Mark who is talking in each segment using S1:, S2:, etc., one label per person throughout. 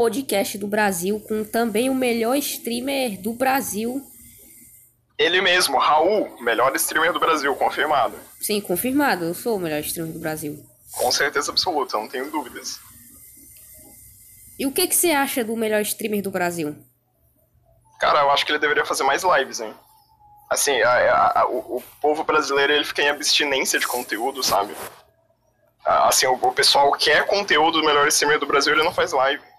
S1: podcast do Brasil, com também o melhor streamer do Brasil.
S2: Ele mesmo, Raul, melhor streamer do Brasil, confirmado.
S1: Sim, confirmado, eu sou o melhor streamer do Brasil.
S2: Com certeza absoluta, não tenho dúvidas.
S1: E o que, que você acha do melhor streamer do Brasil?
S2: Cara, eu acho que ele deveria fazer mais lives, hein? Assim, a, a, o, o, povo brasileiro ele fica em abstinência de conteúdo, sabe? Assim, o, o pessoal quer conteúdo do melhor streamer do Brasil, ele não faz live.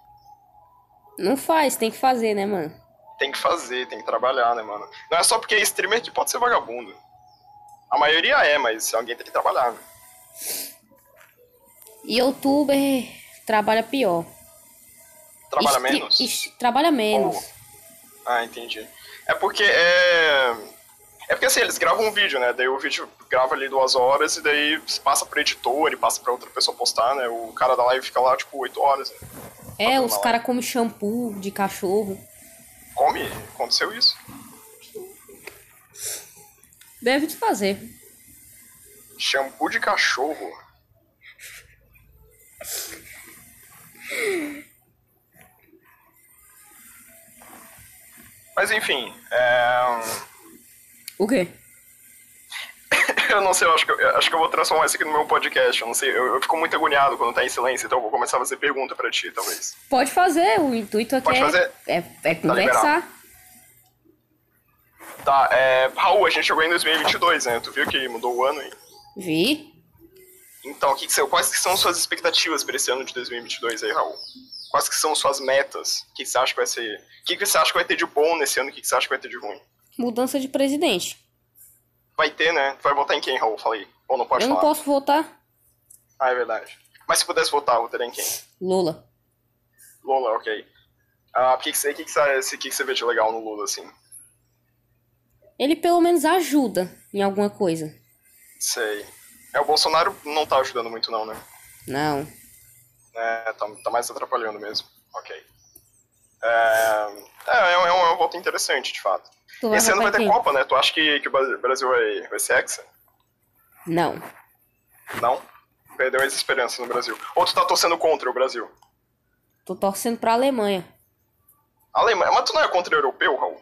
S1: Não faz, tem que fazer, né, mano?
S2: Tem que fazer, tem que trabalhar, né, mano? Não é só porque é streamer que pode ser vagabundo. A maioria é, mas alguém tem que trabalhar, né?
S1: Youtuber trabalha pior.
S2: Trabalha Estri menos?
S1: Trabalha menos.
S2: Oh. Ah, entendi. É porque é. É porque assim, eles gravam um vídeo, né? Daí o vídeo grava ali duas horas e daí passa pro editor e passa pra outra pessoa postar, né? O cara da live fica lá, tipo, oito horas. Né?
S1: É, os caras comem shampoo de cachorro.
S2: Come? Aconteceu isso?
S1: Deve de fazer.
S2: Shampoo de cachorro? Mas enfim, é...
S1: O quê?
S2: eu não sei, eu acho, que eu acho que eu vou transformar isso aqui no meu podcast. Eu não sei, eu, eu fico muito agoniado quando tá em silêncio, então eu vou começar a fazer pergunta pra ti, talvez.
S1: Pode fazer, o intuito aqui
S2: Pode
S1: é,
S2: fazer?
S1: é, é tá conversar.
S2: Tá, é, Raul, a gente chegou em 2022, né? Tu viu que mudou o ano aí?
S1: Vi.
S2: Então, que que, quais que são suas expectativas para esse ano de 2022 aí, Raul? Quais que são suas metas? O que, que você acha que vai ser... O que, que você acha que vai ter de bom nesse ano? O que, que você acha que vai ter de ruim?
S1: Mudança de presidente.
S2: Vai ter, né? Tu vai votar em quem, Raul? Falei. Ou não pode
S1: Eu
S2: falar?
S1: não posso votar.
S2: Ah, é verdade. Mas se pudesse votar, votaria em quem?
S1: Lula.
S2: Lula, ok. Ah, o que, que, você, que, que, você, que, que você vê de legal no Lula, assim?
S1: Ele pelo menos ajuda em alguma coisa.
S2: Sei. É, o Bolsonaro não tá ajudando muito não, né?
S1: Não.
S2: É, tá, tá mais atrapalhando mesmo. Ok. É, é, é, um, é um voto interessante, de fato. Esse ano vai ter quem? Copa, né? Tu acha que, que o Brasil vai, vai ser hexa?
S1: Não.
S2: Não? Perdeu as esperanças no Brasil. Ou tu tá torcendo contra o Brasil?
S1: Tô torcendo pra Alemanha.
S2: Alemanha? Mas tu não é contra o europeu, Raul?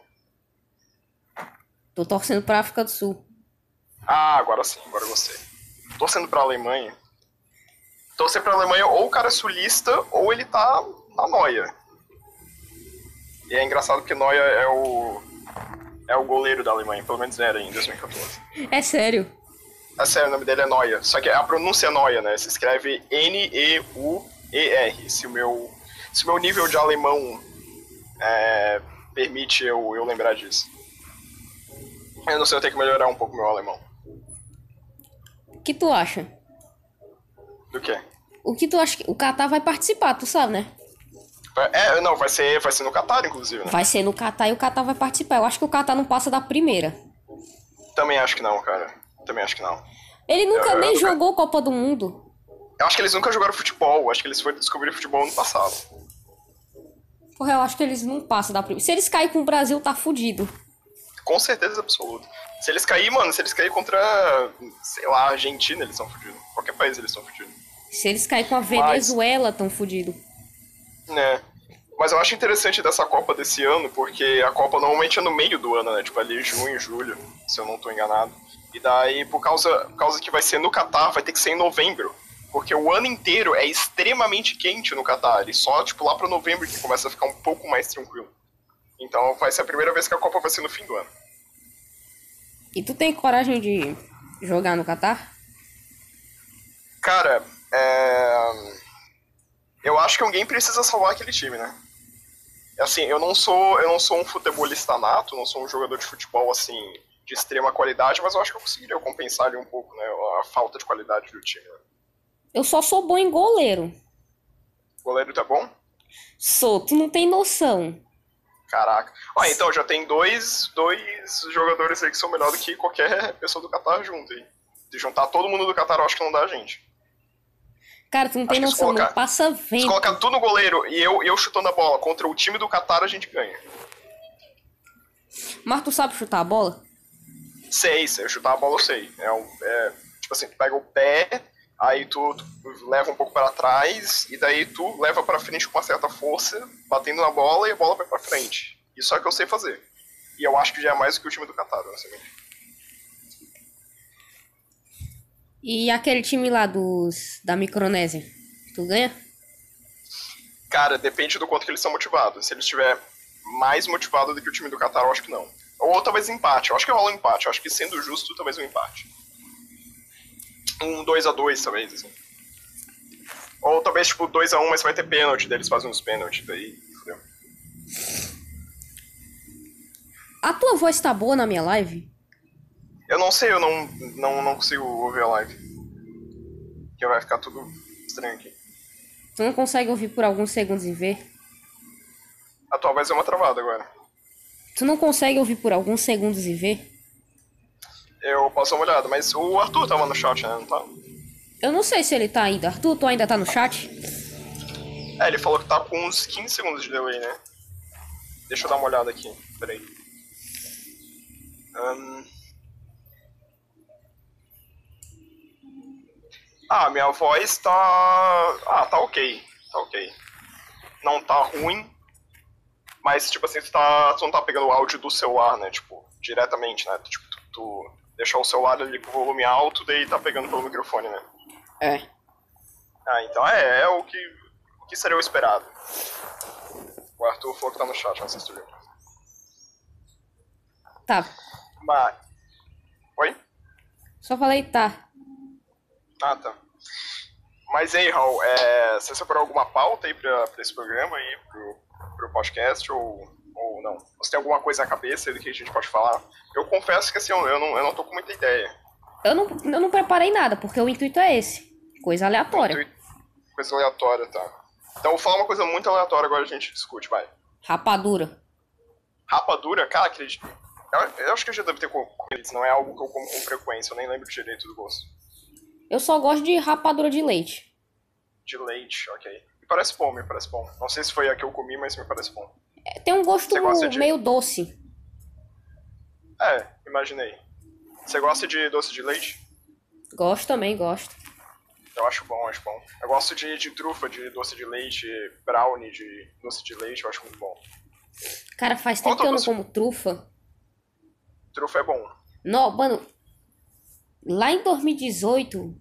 S1: Tô torcendo pra África do Sul.
S2: Ah, agora sim, agora eu gostei. Torcendo pra Alemanha. Torcer pra Alemanha ou o cara é sulista ou ele tá na noia. E é engraçado porque Noia é o. É o goleiro da Alemanha, pelo menos era em 2014.
S1: É sério?
S2: É sério, o nome dele é Noia. Só que a pronúncia é Noia, né? Se escreve N-E-U-E-R. Se o meu. Se o meu nível de alemão é, permite eu, eu lembrar disso. Eu não sei, eu tenho que melhorar um pouco meu alemão.
S1: O que tu acha?
S2: Do quê?
S1: O que tu acha que. O Qatar vai participar, tu sabe, né?
S2: É, não, vai ser, vai ser no Qatar, inclusive. Né?
S1: Vai ser no Qatar e o Qatar vai participar. Eu acho que o Qatar não passa da primeira.
S2: Também acho que não, cara. Também acho que não.
S1: Ele nunca eu, nem eu, jogou Copa do Mundo.
S2: Eu acho que eles nunca jogaram futebol. Acho que eles foram descobrir futebol no passado.
S1: Porra, eu acho que eles não passam da primeira. Se eles caírem com o Brasil, tá fudido.
S2: Com certeza absoluta. Se eles caírem, mano, se eles caírem contra, sei lá, a Argentina, eles são fudidos. Qualquer país eles são fudidos.
S1: Se eles caírem com a Venezuela, Mas... tão fudidos.
S2: Né. Mas eu acho interessante dessa Copa desse ano, porque a Copa normalmente é no meio do ano, né? Tipo ali junho, julho, se eu não tô enganado. E daí, por causa, por causa que vai ser no Catar, vai ter que ser em novembro. Porque o ano inteiro é extremamente quente no Catar. E só, tipo, lá pro novembro que começa a ficar um pouco mais tranquilo. Então vai ser a primeira vez que a Copa vai ser no fim do ano.
S1: E tu tem coragem de jogar no Catar?
S2: Cara, é... eu acho que alguém precisa salvar aquele time, né? Assim, eu não sou, eu não sou um futebolista nato, não sou um jogador de futebol assim de extrema qualidade, mas eu acho que eu conseguiria compensar ali um pouco, né, a falta de qualidade do time. Né?
S1: Eu só sou bom em goleiro.
S2: Goleiro tá bom?
S1: Sou, tu não tem noção.
S2: Caraca. Ó, então já tem dois, dois jogadores aí que são melhor do que qualquer pessoa do Qatar junto aí. De juntar todo mundo do Qatar, eu acho que não dá a gente.
S1: Cara, tu não tem noção, colocar, não passa vento. Se
S2: colocar tudo no goleiro e eu, eu chutando a bola contra o time do Qatar, a gente ganha.
S1: Mas tu sabe chutar a bola?
S2: Sei, sei. Chutar a bola eu sei. É, um, é tipo assim, tu pega o pé, Aí tu, tu leva um pouco para trás e daí tu leva para frente com uma certa força, batendo na bola e a bola vai para frente. Isso é o que eu sei fazer. E eu acho que já é mais do que o time do Qatar, honestamente.
S1: E aquele time lá dos da Micronésia, tu ganha?
S2: Cara, depende do quanto que eles são motivados. Se eles estiver mais motivado do que o time do Qatar, eu acho que não. Ou talvez empate. Eu acho que rola um empate. Eu acho que sendo justo, talvez um empate. Um 2 a 2 talvez, assim. Ou talvez, tipo, 2 a 1 mas vai ter pênalti, daí eles fazem uns pênaltis, daí. Fudeu.
S1: A tua voz tá boa na minha live?
S2: Eu não sei, eu não, não, não consigo ouvir a live. Que vai ficar tudo estranho aqui.
S1: Tu não consegue ouvir por alguns segundos e ver?
S2: A tua voz é uma travada agora.
S1: Tu não consegue ouvir por alguns segundos e ver?
S2: Eu posso dar uma olhada, mas o Arthur tava no chat, né? Não tá?
S1: Eu não sei se ele tá ainda. Arthur, tu ainda tá no chat?
S2: É, ele falou que tá com uns 15 segundos de delay, né? Deixa eu dar uma olhada aqui, peraí. Ahn. Ah, minha voz tá. Ah, tá ok. Tá ok. Não tá ruim. Mas, tipo assim, tu, tá, tu não tá pegando o áudio do celular, né? Tipo, diretamente, né? Tipo, tu, tu deixar o celular ali com volume alto, daí tá pegando pelo microfone, né?
S1: É.
S2: Ah, então é, é o que, o que seria o esperado. O Arthur falou que tá no chat, não sei se tu viu.
S1: Tá.
S2: Mas. Oi?
S1: Só falei tá.
S2: Ah, tá. Mas aí, Raul, é, você separou alguma pauta aí pra, pra esse programa aí, pro, pro podcast, ou, ou não? Você tem alguma coisa na cabeça do que a gente pode falar? Eu confesso que assim, eu, eu, não, eu não tô com muita ideia.
S1: Eu não, eu não preparei nada, porque o intuito é esse. Coisa aleatória.
S2: Intuito- Coisa aleatória, tá. Então, vou falar uma coisa muito aleatória agora a gente discute, vai.
S1: Rapadura.
S2: Rapadura, cara, acredito. Eu, eu acho que eu já devo ter comido isso, não é algo que eu como com frequência, eu nem lembro direito do gosto.
S1: Eu só gosto de rapadura de leite.
S2: De leite, ok. Me parece bom, me parece bom. Não sei se foi a que eu comi, mas me parece bom.
S1: É, Tem um gosto
S2: de-
S1: meio doce.
S2: É, imaginei. Você gosta de doce de leite?
S1: Gosto também, gosto.
S2: Eu acho bom, acho bom. Eu gosto de, de trufa, de doce de leite, brownie de doce de leite, eu acho muito bom.
S1: Cara, faz tempo que eu não como trufa.
S2: Trufa é bom.
S1: Não, mano. Lá em 2018,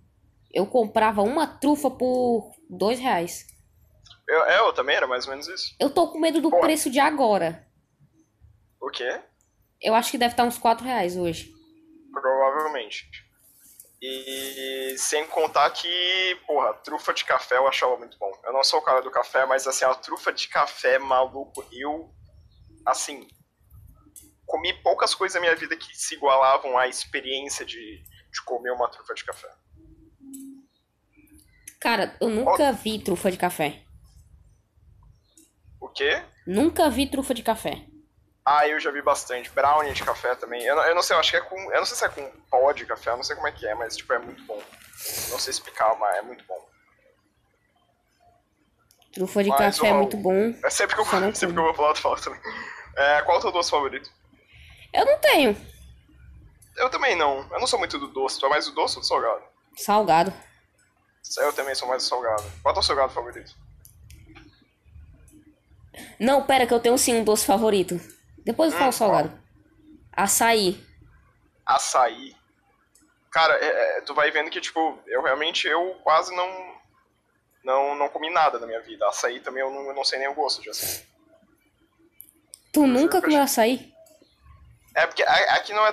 S1: eu comprava uma trufa por dois reais.
S2: Eu, é, eu também era mais ou menos isso.
S1: Eu tô com medo do
S2: Porra.
S1: preço de agora.
S2: O quê?
S1: Eu acho que deve estar uns quatro reais hoje.
S2: Provavelmente. E sem contar que, porra, trufa de café eu achava muito bom. Eu não sou o cara do café, mas assim, a trufa de café, maluco, eu, assim, comi poucas coisas na minha vida que se igualavam à experiência de, de comer uma trufa de café.
S1: Cara, eu nunca vi trufa de café.
S2: O quê?
S1: Nunca vi trufa de café.
S2: Ah, eu já vi bastante. Brownie de café também. Eu não, eu não sei, eu acho que é com. Eu não sei se é com pó de café, eu não sei como é que é, mas tipo, é muito bom. Não sei explicar, mas é muito bom.
S1: Trufa de
S2: Mas,
S1: café é
S2: ó,
S1: muito bom.
S2: É sempre que eu, sempre que eu vou falar, tu fala também. É, qual é o teu doce favorito?
S1: Eu não tenho.
S2: Eu também não. Eu não sou muito do doce. Tu é mais do doce ou do salgado?
S1: Salgado.
S2: Eu também sou mais do salgado. Qual é o teu salgado favorito?
S1: Não, pera, que eu tenho sim um doce favorito. Depois eu falo
S2: Hum,
S1: salgado. Açaí.
S2: Açaí. Cara, é- é, tu vai vendo que, tipo, eu realmente, eu quase não... Não, não comi nada na minha vida. Açaí também eu não, eu não sei nem o gosto de açaí.
S1: Tu
S2: juro
S1: nunca
S2: eu
S1: comeu açaí?
S2: É porque aqui não é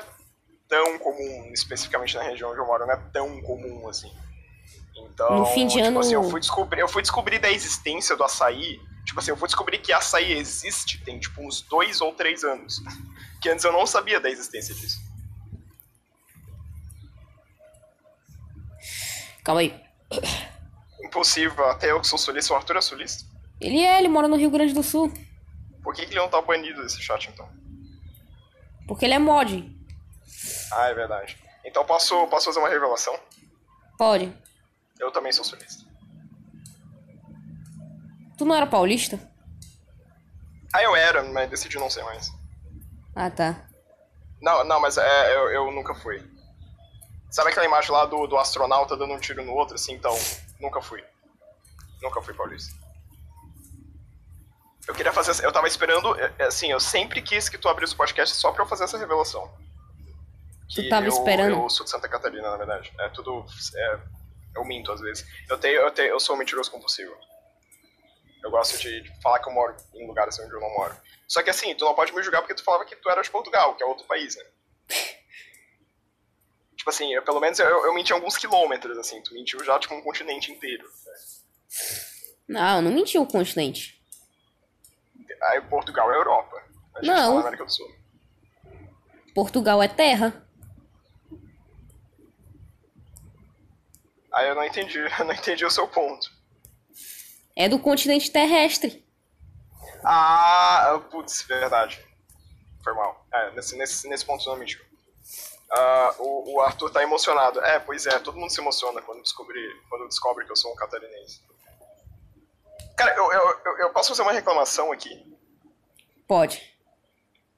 S2: tão comum, especificamente na região onde eu moro, não é tão comum assim. Então,
S1: No fim de
S2: tipo
S1: ano-
S2: assim, eu fui descobrir, eu fui descobrir da existência do açaí. Tipo assim, eu fui descobrir que açaí existe tem tipo uns dois ou três anos. Que antes eu não sabia da existência disso.
S1: Calma aí.
S2: Impossível, até eu que sou sulista, o Arthur é sulista.
S1: Ele é, ele mora no Rio Grande do Sul.
S2: Por que, que ele não tá banido desse chat então?
S1: Porque ele é mod.
S2: Ah, é verdade. Então posso, posso fazer uma revelação?
S1: Pode.
S2: Eu também sou sulista.
S1: Tu não era paulista?
S2: Ah, eu era, mas decidi não ser mais.
S1: Ah, tá.
S2: Não, não, mas é, eu, eu nunca fui. Sabe aquela imagem lá do, do astronauta dando um tiro no outro, assim? Então, nunca fui. Nunca fui paulista. Eu queria fazer. Eu tava esperando. é, é, Assim, eu sempre quis que tu abrisse o podcast só pra eu fazer essa revelação.
S1: Tu tava
S2: eu,
S1: esperando?
S2: Eu sou de Santa Catarina, na verdade. É tudo. É, eu minto às vezes. Eu, tenho, eu, tenho, eu sou um mentiroso compulsivo. Eu gosto de, de falar que eu moro em lugares onde eu não moro. Só que assim, tu não pode me julgar porque tu falava que tu era de Portugal, que é outro país, né? tipo assim, eu, pelo menos eu, eu menti alguns quilômetros, assim. Tu mentiu já, tipo, um continente inteiro.
S1: Não, não mentiu o continente.
S2: Aí Portugal é Europa. A gente
S1: Não.
S2: tá na América do Sul.
S1: Portugal é terra.
S2: Aí eu não entendi, eu não entendi o seu ponto.
S1: É do continente terrestre.
S2: Ah, putz, verdade. Foi mal. É, nesse, nesse, nesse ponto não mentiu. Ah, o, o Arthur tá emocionado. É, pois é, todo mundo se emociona quando descobre, quando descobre que eu sou um catarinense. Cara, eu, eu, eu, eu posso fazer uma reclamação aqui?
S1: Pode.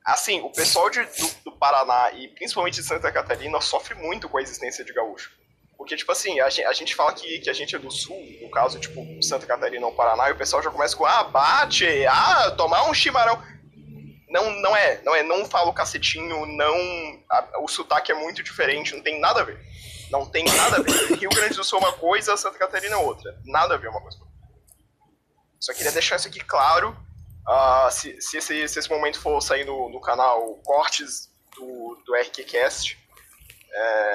S2: Assim, o pessoal de, do, do Paraná e principalmente de Santa Catarina sofre muito com a existência de gaúcho. Porque, tipo assim, a gente, a gente fala que, que a gente é do sul, no caso, tipo, Santa Catarina ou Paraná, e o pessoal já começa com, ah, bate, ah, tomar um chimarrão. Não, não é, não é, não fala o cacetinho, não. a- o sotaque é muito diferente, não tem nada a ver. Não tem nada a ver. Rio Grande do Sul é uma coisa, Santa Catarina é outra. Nada a ver uma coisa com outra. Só queria deixar isso aqui claro. Ah, se, se, esse, se esse momento for sair no, no canal cortes do, do RQCast, é,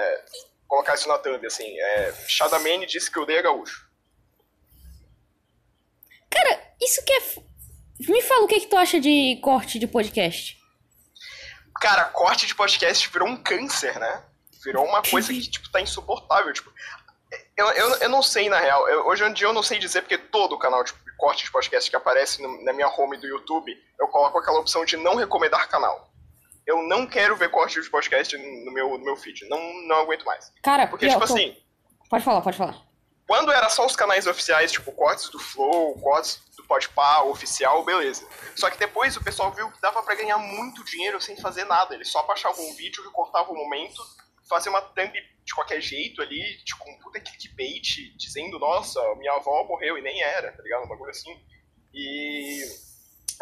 S2: isso na thumb, assim. É, Shadamene disse que odeia gaúcho.
S1: Cara, isso que é. Me fala o que, que tu acha de corte de podcast.
S2: Cara, corte de podcast virou um câncer, né? Virou uma coisa que, tipo, tá insuportável. Tipo, eu, eu, eu não sei, na real. Eu- hoje em dia eu não sei dizer, porque todo canal de corte de podcast que aparece no- na minha home do YouTube, eu coloco aquela opção de não recomendar canal. Eu não quero ver corte de podcast no meu, no meu feed. Não, não aguento mais.
S1: Cara,
S2: Porque, tipo assim,
S1: Pode falar, pode falar.
S2: quando era só os canais oficiais, tipo cortes do Flow, cortes do Podpah, oficial, beleza. Só que depois o pessoal viu que dava pra ganhar muito dinheiro sem fazer nada. Eles só baixavam um vídeo, recortavam o momento, faziam uma thumb de qualquer jeito ali, tipo um puta clickbait, dizendo, nossa, minha avó morreu e nem era, tá ligado? Um bagulho assim. E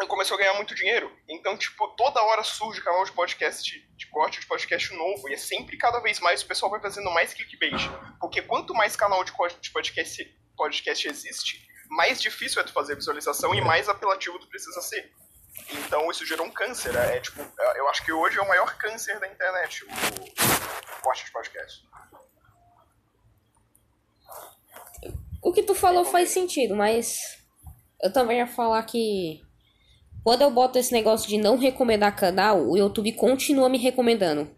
S2: começou a ganhar muito dinheiro. Então, tipo, toda hora surge canal de podcast, de, de corte de podcast novo. E é sempre cada vez mais o pessoal vai fazendo mais clickbait. Porque quanto mais canal de corte de podcast, podcast existe, mais difícil é tu fazer visualização e mais apelativo tu precisa ser. Então isso gerou um câncer. É, tipo, eu acho que hoje é o maior câncer da internet, o, o corte de podcast.
S1: O que tu falou faz sentido, mas eu também ia falar que quando eu boto esse negócio de não recomendar canal, o YouTube continua me recomendando.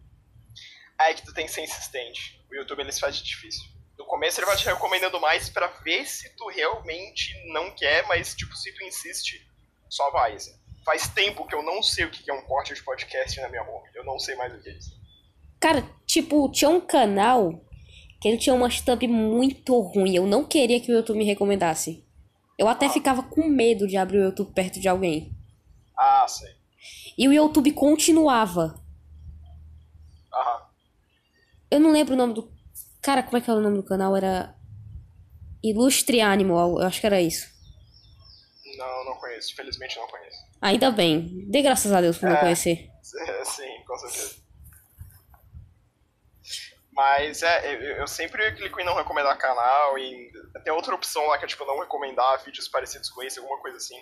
S2: Aí é que tu tem que ser insistente. O YouTube ele se faz de difícil. No começo ele vai te recomendando mais pra ver se tu realmente não quer, mas tipo, se tu insiste, só vai. Assim. Faz tempo que eu não sei o que é um corte de podcast na minha home. Eu não sei mais o que é isso.
S1: Cara, tipo, tinha um canal que ele tinha uma thumb muito ruim. Eu não queria que o YouTube me recomendasse. Eu até ficava com medo de abrir o YouTube perto de alguém.
S2: Ah, sei.
S1: E o YouTube continuava.
S2: Aham.
S1: Eu não lembro o nome do. Cara, como é que era o nome do canal? Era. Ilustre Animal, eu acho que era isso.
S2: Não, não conheço. Felizmente não conheço.
S1: Ainda bem. Dê graças a Deus por não
S2: É.
S1: conhecer.
S2: Sim, com certeza. Mas é, eu, eu sempre clico em não recomendar canal e tem outra opção lá que é tipo não recomendar vídeos parecidos com esse, alguma coisa assim.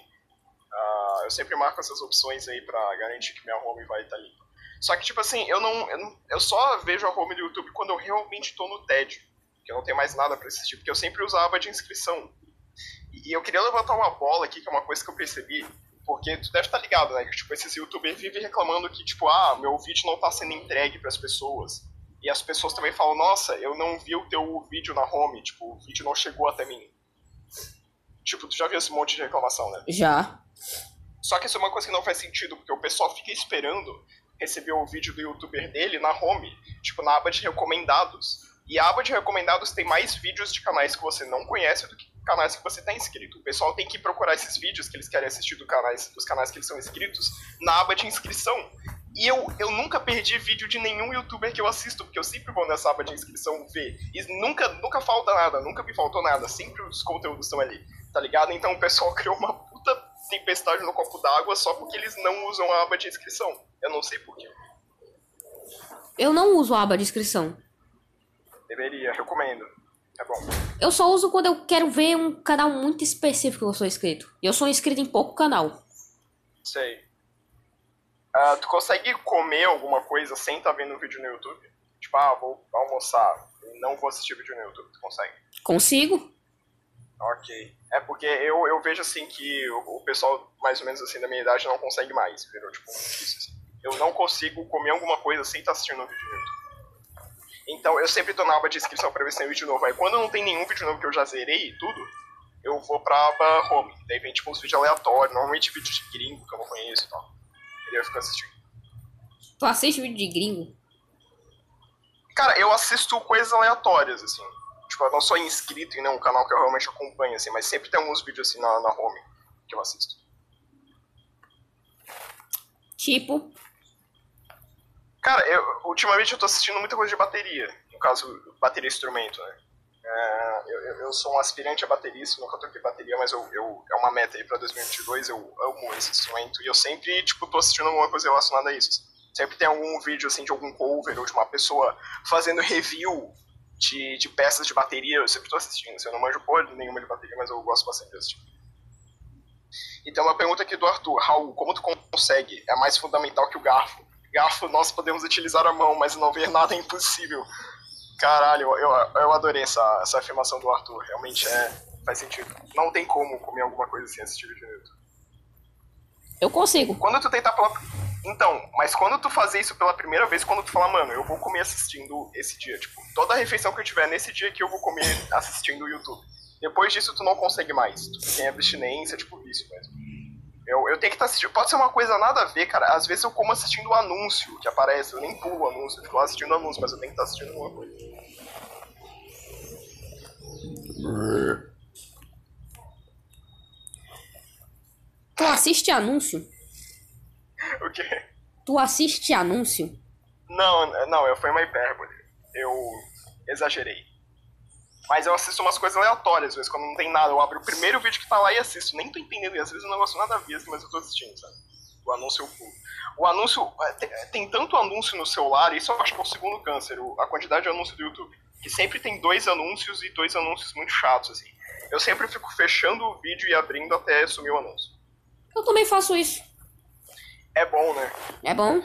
S2: Eu sempre marco essas opções aí pra garantir que minha home vai estar limpa. Só que, tipo assim, eu não, eu não- Eu só vejo a home do YouTube quando eu realmente tô no TED. Que eu não tenho mais nada pra assistir, porque eu sempre usava de inscrição. E, eu queria levantar uma bola aqui, que é uma coisa que eu percebi. Porque tu deve estar ligado, né? Que tipo, esses youtubers vivem reclamando que, tipo, ah, meu vídeo não tá sendo entregue pras pessoas. E as pessoas também falam, nossa, eu não vi o teu vídeo na home, tipo, o vídeo não chegou até mim. Tipo, tu já viu esse monte de reclamação, né?
S1: Já.
S2: Só que isso é uma coisa que não faz sentido, porque o pessoal fica esperando receber o vídeo do youtuber dele na home, tipo, na aba de recomendados. E a aba de recomendados tem mais vídeos de canais que você não conhece do que canais que você está inscrito. O pessoal tem que procurar esses vídeos que eles querem assistir do canais, dos canais que eles são inscritos na aba de inscrição. E eu, eu nunca perdi vídeo de nenhum youtuber que eu assisto, porque eu sempre vou nessa aba de inscrição ver. E nunca, nunca falta nada, nunca me faltou nada. Sempre os conteúdos estão ali, tá ligado? Então o pessoal criou uma tempestade no copo d'água só porque eles não usam a aba de inscrição. Eu não sei porquê.
S1: Eu não uso a aba de inscrição.
S2: Deveria, recomendo. É bom.
S1: Eu só uso quando eu quero ver um canal muito específico que eu sou inscrito. E eu sou inscrito em pouco canal.
S2: Sei. Uh, tu consegue comer alguma coisa sem estar tá vendo um vídeo no YouTube? Tipo, ah, vou almoçar e não vou assistir vídeo no YouTube. Tu consegue?
S1: Consigo.
S2: Ok. É porque eu, eu vejo assim que o, o pessoal mais ou menos assim da minha idade não consegue mais. Virou tipo difícil assim. Eu não consigo comer alguma coisa sem estar tá assistindo um vídeo no YouTube. Então eu sempre tô na aba de inscrição pra ver se tem vídeo novo. Aí quando não tem nenhum vídeo novo que eu já zerei e tudo, eu vou pra aba home. Daí vem tipo uns vídeos aleatórios, normalmente vídeos de gringo que eu não conheço e tal. E eu fico assistindo.
S1: Tu assiste vídeo de gringo?
S2: Cara, eu assisto coisas aleatórias, assim. Tipo, não sou inscrito em nenhum canal que eu realmente acompanho, assim, mas sempre tem alguns vídeos assim na, na home que eu assisto.
S1: Tipo?
S2: Cara, eu, ultimamente eu tô assistindo muita coisa de bateria. No caso, bateria instrumento, né? É, eu, eu, sou um aspirante a baterista, nunca toquei bateria, mas eu, eu, é uma meta aí pra 2022, eu amo esse instrumento e eu sempre, tipo, tô assistindo alguma coisa relacionada a isso. Sempre tem algum vídeo, assim, de algum cover ou de uma pessoa fazendo review de, de peças de bateria, eu sempre tô assistindo. Assim, eu não manjo porra nenhuma de bateria, mas eu gosto bastante de assistir. E tem uma pergunta aqui do Arthur. Raul, como tu consegue? É mais fundamental que o garfo. Garfo nós podemos utilizar a mão, mas não ver nada é impossível. Caralho, eu, eu adorei essa, essa afirmação do Arthur. Realmente é, faz sentido. Não tem como comer alguma coisa sem assistir vídeo no YouTube.
S1: Eu consigo.
S2: Quando tu tentar pela. Então, mas quando tu fazer isso pela primeira vez, quando tu falar, mano, eu vou comer assistindo esse dia, tipo, toda a refeição que eu tiver nesse dia que eu vou comer assistindo o YouTube. Depois disso, tu não consegue mais. Tu tem abstinência, tipo, vício mesmo. Eu, eu tenho que estar tá assistindo. Pode ser uma coisa nada a ver, cara. Às vezes eu como assistindo o anúncio que aparece. Eu nem pulo o anúncio, eu fico lá assistindo o anúncio, mas eu tenho que estar tá assistindo alguma coisa.
S1: Tu assiste anúncio?
S2: O quê?
S1: Tu assiste anúncio?
S2: Não, não, foi uma hipérbole. Eu exagerei. Mas eu assisto umas coisas aleatórias, às vezes, quando não tem nada. Eu abro o primeiro vídeo que tá lá e assisto. Nem tô entendendo, e às vezes eu não gosto nada a ver, assim, mas eu tô assistindo, sabe? O anúncio eu pulo. O anúncio. É, tem, tem, tanto anúncio no celular, isso eu acho que é o segundo câncer, a quantidade de anúncio do YouTube. Que sempre tem dois anúncios e dois anúncios muito chatos, assim. Eu sempre fico fechando o vídeo e abrindo até sumir o anúncio.
S1: Eu também faço isso.
S2: É bom, né?
S1: É bom.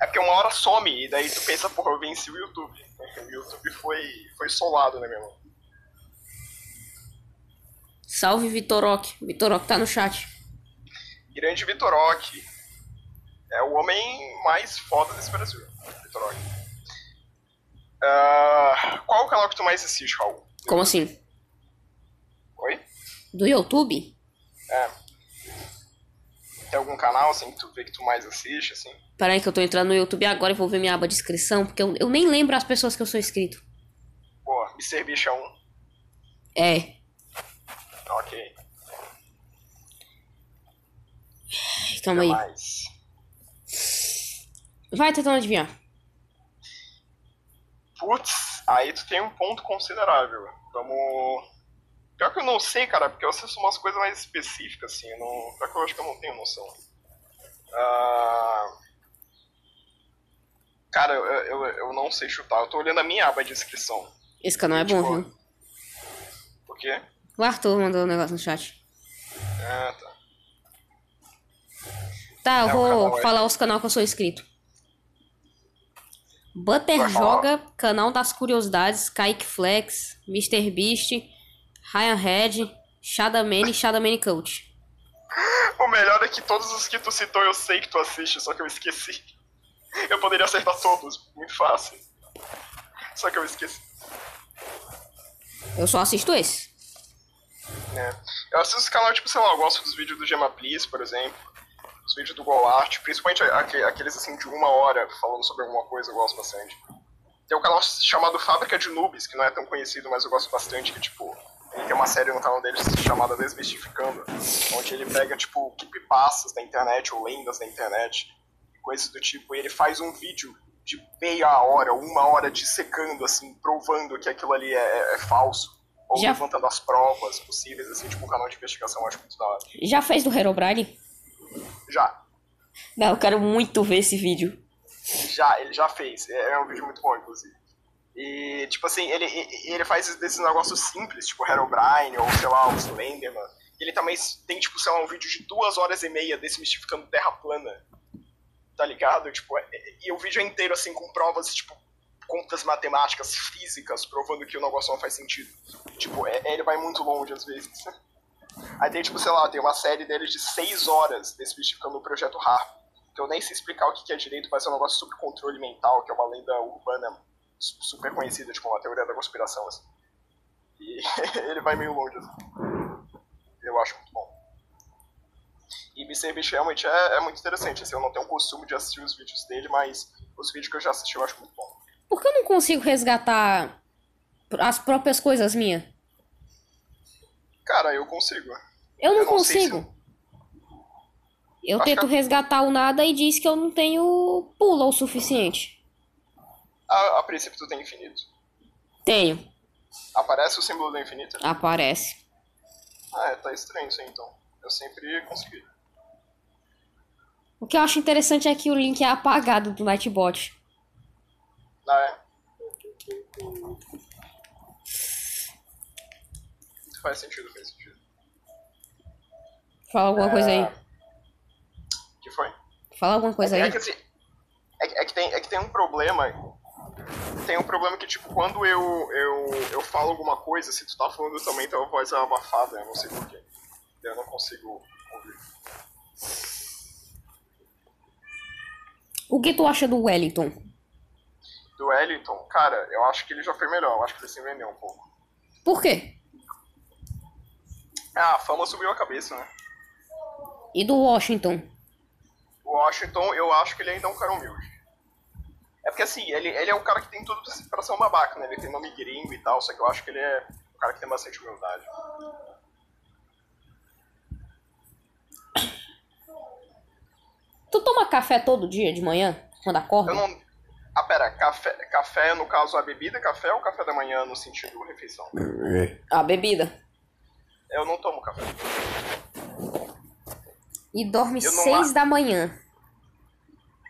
S2: É porque uma hora some, e daí tu pensa, porra, eu venci o YouTube. O YouTube foi, foi solado, né, meu irmão?
S1: Salve Vitorok. Vitorok tá no chat.
S2: Grande Vitorok. É o homem mais foda desse Brasil. Vitorok. Uh, qual o canal que tu mais assiste, Raul?
S1: Como assim?
S2: Oi?
S1: Do YouTube?
S2: É. Tem algum canal assim que tu vê que tu mais assiste, assim?
S1: Peraí que eu tô entrando no YouTube agora e vou ver minha aba de inscrição, porque eu, eu nem lembro as pessoas que eu sou inscrito.
S2: Pô, Mr. Bicho é um.
S1: É.
S2: Ok.
S1: Calma aí. Mais. Vai tentando adivinhar.
S2: Putz, aí tu tem um ponto considerável. Vamos. Pior que eu não sei, cara, porque eu assisto umas coisas mais específicas, assim. Não... Pior que eu acho que eu não tenho noção. Uh... Cara, eu, eu, eu não sei chutar. Eu tô olhando a minha aba de inscrição.
S1: Esse canal é tipo... bom, viu?
S2: Por quê?
S1: O Arthur mandou um negócio no chat.
S2: Ah, tá.
S1: Tá, eu é, vou falar os canais que eu sou inscrito. Butter Joga, Canal das Curiosidades, Kaique Flex, Mr. Beast, Ryan Red, Shadamane e Shadamane Coach.
S2: O melhor é que todos os que tu citou eu sei que tu assiste, só que eu esqueci. Eu poderia acertar todos, muito fácil. Só que eu esqueci.
S1: Eu só assisto esse.
S2: É. Eu assisto os canais, tipo, sei lá, eu gosto dos vídeos do Gemma Please, por exemplo. Os vídeos do Golart, principalmente aqueles assim de uma hora falando sobre alguma coisa, eu gosto bastante. Tem um canal chamado Fábrica de Noobs, que não é tão conhecido, mas eu gosto bastante, que tipo, tem uma série no canal dele chamada Desmistificando, onde ele pega, tipo, passas da internet ou lendas da internet coisas do tipo. Ele faz um vídeo de meia hora, uma hora dissecando, assim, provando que aquilo ali é, é falso. Ou
S1: Já-
S2: levantando as provas possíveis, assim, tipo um canal de investigação, eu acho muito da hora.
S1: Já fez do Herobrine?
S2: Já,
S1: Não, eu quero muito ver esse vídeo.
S2: já, ele já fez. É é um vídeo muito bom, inclusive. E, tipo assim, ele, ele faz desses negócios simples, tipo Herobrine ou, sei lá, o Slenderman. Ele também tem, tipo, sei lá, um vídeo de duas horas e meia desmistificando Terra plana. Tá ligado? Tipo, é- é- e o vídeo é inteiro, assim, com provas, tipo, contas matemáticas, físicas, provando que o negócio não faz sentido. Tipo, é- ele vai muito longe às vezes. Aí tem, tipo, sei lá, tem uma série dele de seis horas desmistificando o projeto HARP. Que eu nem sei explicar o que é direito, mas é um negócio sobre controle mental, que é uma lenda urbana super conhecida, tipo, uma teoria da conspiração, assim. E ele vai meio longe, assim. Eu acho muito bom. E Mr. Beast realmente é, é muito interessante, assim, eu não tenho o costume de assistir os vídeos dele, mas os vídeos que eu já assisti eu acho muito bom.
S1: Por que eu não consigo resgatar as próprias coisas minhas?
S2: Cara, eu consigo.
S1: Eu não
S2: Eu não se
S1: consigo. Eu
S2: Acho
S1: tento
S2: que-
S1: resgatar o nada e diz que eu não tenho pula o suficiente.
S2: A, a princípio tu tem infinito.
S1: Tenho.
S2: Aparece o símbolo do infinito?
S1: Aparece.
S2: Ah, é, tá estranho isso aí então. Eu sempre consegui.
S1: O que eu acho interessante é que o link é apagado do Nightbot.
S2: Ah, é. Faz sentido, faz sentido.
S1: Fala alguma coisa aí.
S2: O que foi?
S1: Fala alguma coisa
S2: é,
S1: aí.
S2: que, assim, é, é que tem, é que tem um problema. Tem um problema que, tipo, quando eu, eu, eu falo alguma coisa, se tu tá falando também, tua voz é abafada, eu não sei porquê. Eu não consigo ouvir.
S1: O que tu acha do Wellington?
S2: Do Wellington, cara, eu acho que ele já foi melhor, eu acho que ele se vendeu um pouco.
S1: Por quê?
S2: Ah, a fama subiu a cabeça, né?
S1: E do Washington?
S2: O Washington, eu acho que ele ainda é um cara humilde. É porque assim, ele, ele é um cara que tem tudo pra ser um babaca, né? Ele tem nome gringo e tal, só que eu acho que ele é um cara que tem bastante humildade.
S1: Tu toma café todo dia de manhã? Quando acorda?
S2: Eu não. Ah, pera, café, café no caso a bebida, café ou café da manhã no sentido refeição?
S1: A bebida.
S2: Eu não tomo café.
S1: E dorme seis da manhã.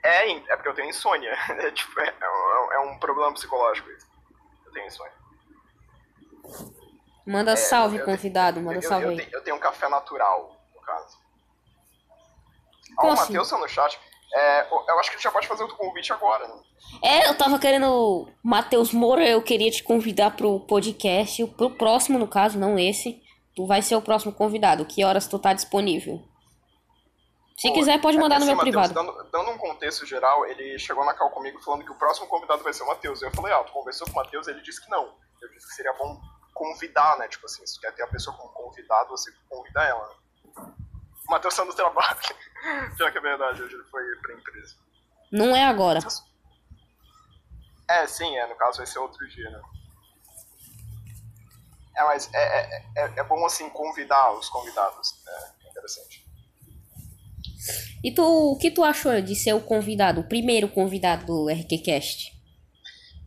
S2: É, é porque eu tenho insônia. É, tipo, é, é um- é um problema psicológico isso. Eu tenho insônia.
S1: Manda salve,
S2: É, eu-
S1: convidado. Manda
S2: eu,
S1: salve
S2: eu,
S1: aí.
S2: eu tenho um café natural, no caso. Ó, o
S1: assim?
S2: Matheus tá no chat. É, eu acho que ele já pode fazer outro convite agora, né?
S1: É, eu tava querendo. Matheus Moura, eu queria te convidar pro podcast. Pro próximo, no caso, não esse. Tu vai ser o próximo convidado. Que horas tu tá disponível? Se
S2: Pô,
S1: quiser, pode
S2: é
S1: mandar
S2: que
S1: no meu
S2: assim, Matheus,
S1: privado.
S2: Dando, dando um contexto geral, ele chegou na cal comigo falando que o próximo convidado vai ser o Matheus. Eu falei, ah, tu conversou com o Matheus? Ele disse que não. Eu disse que seria bom convidar, né? Tipo assim, se tu quer ter a pessoa como convidado, você convida ela. né? O Matheus tá no trabalho. Já que é verdade, hoje ele foi pra empresa.
S1: Não é agora.
S2: É, sim, é, no caso vai ser outro dia, né? É, mas é, é, é, é bom assim convidar os convidados. É interessante.
S1: E tu, o que tu achou de ser o convidado, o primeiro convidado do RQCast?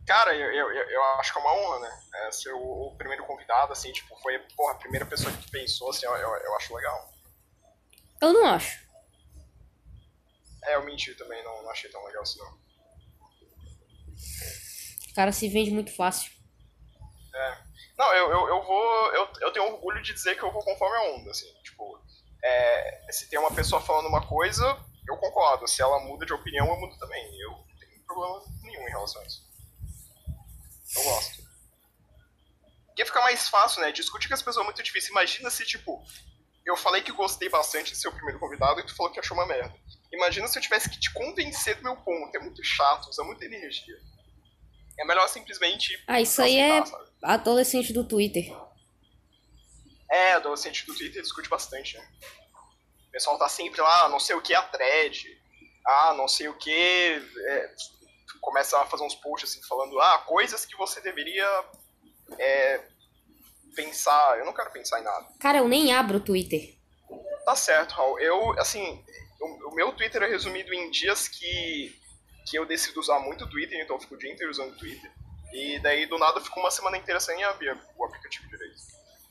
S2: Cara, eu, eu, eu acho que é uma honra, né? É, ser o, o primeiro convidado, assim, tipo, foi porra, a primeira pessoa que pensou, assim, eu, eu, eu acho legal.
S1: Eu não acho.
S2: É, eu menti também, não, não achei tão legal assim, não.
S1: O cara se vende muito fácil.
S2: É. Não, eu, eu, eu vou. Eu, eu tenho orgulho de dizer que eu vou conforme a onda, assim. É, se tem uma pessoa falando uma coisa, eu concordo. Se ela muda de opinião, eu mudo também. Eu não tenho problema nenhum em relação a isso. Eu gosto. Porque fica mais fácil, né? Discutir com as pessoas é muito difícil. Imagina se, tipo, eu falei que gostei bastante de ser o primeiro convidado e tu falou que achou uma merda. Imagina se eu tivesse que te convencer do meu ponto. É muito chato, usa muita energia. É melhor simplesmente.
S1: Ah, isso aí é
S2: aceitar, sabe?
S1: adolescente do Twitter.
S2: É, adolescente do Twitter discute bastante, né? O pessoal tá sempre lá, "Ah, não sei o que é a thread, ah, não sei o que. É, começa a fazer uns posts assim falando, ah, coisas que você deveria é, pensar. Eu não quero pensar em nada.
S1: Cara, eu nem abro o Twitter.
S2: Tá certo, Raul. Eu, assim, o, o meu Twitter é resumido em dias que, que eu decido usar muito o Twitter, então eu fico o dia inteiro usando o Twitter. E daí do nada eu fico uma semana inteira sem abrir o aplicativo direito.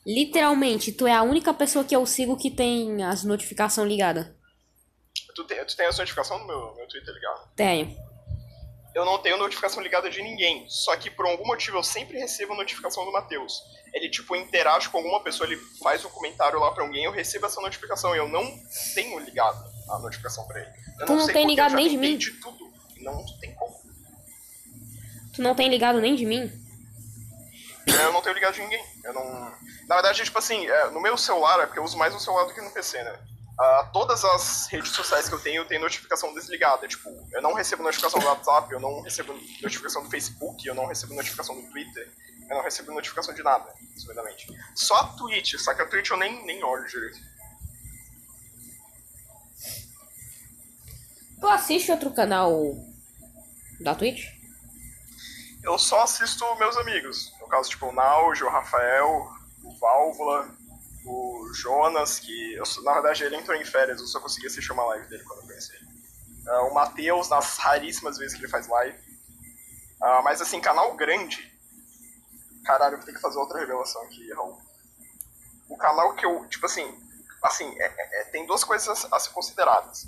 S1: Literalmente, tu é a única pessoa que eu sigo que tem as notificações ligadas.
S2: Tu tem, tu tem as notificações no meu, meu Twitter ligado?
S1: Tenho.
S2: Eu não tenho notificação ligada de ninguém, só que por algum motivo eu sempre recebo notificação do Matheus. Ele, tipo, interage com alguma pessoa, ele faz um comentário lá pra alguém, eu recebo essa notificação e eu não tenho ligado a notificação pra ele. Eu
S1: Tu não
S2: sei
S1: tem ligado nem de mim?
S2: de tudo. Não tem como.
S1: Tu não tem ligado nem de mim?
S2: Eu não tenho ligado de ninguém. Eu não. Na verdade, tipo assim, é, no meu celular, é porque eu uso mais no celular do que no PC, né? Ah, todas as redes sociais que eu tenho, eu tenho notificação desligada. Tipo, eu não recebo notificação do WhatsApp, eu não recebo notificação do Facebook, eu não recebo notificação do Twitter, eu não recebo notificação de nada, resumidamente. Só a Twitch, só que a Twitch eu nem, nem olho direito.
S1: Tu assiste outro canal da Twitch?
S2: Eu só assisto meus amigos. No caso, tipo, o Naujo, o Rafael, o Válvula, o Jonas, que eu, na verdade ele entrou em férias, eu só consegui assistir uma live dele quando eu conheci ele. Ah, o Matheus, nas raríssimas vezes que ele faz live. Ah, mas assim, canal grande. Caralho, eu vou ter que fazer outra revelação aqui, Raul. O canal que eu, tipo assim, assim, é- é- é- tem duas coisas a, a ser consideradas.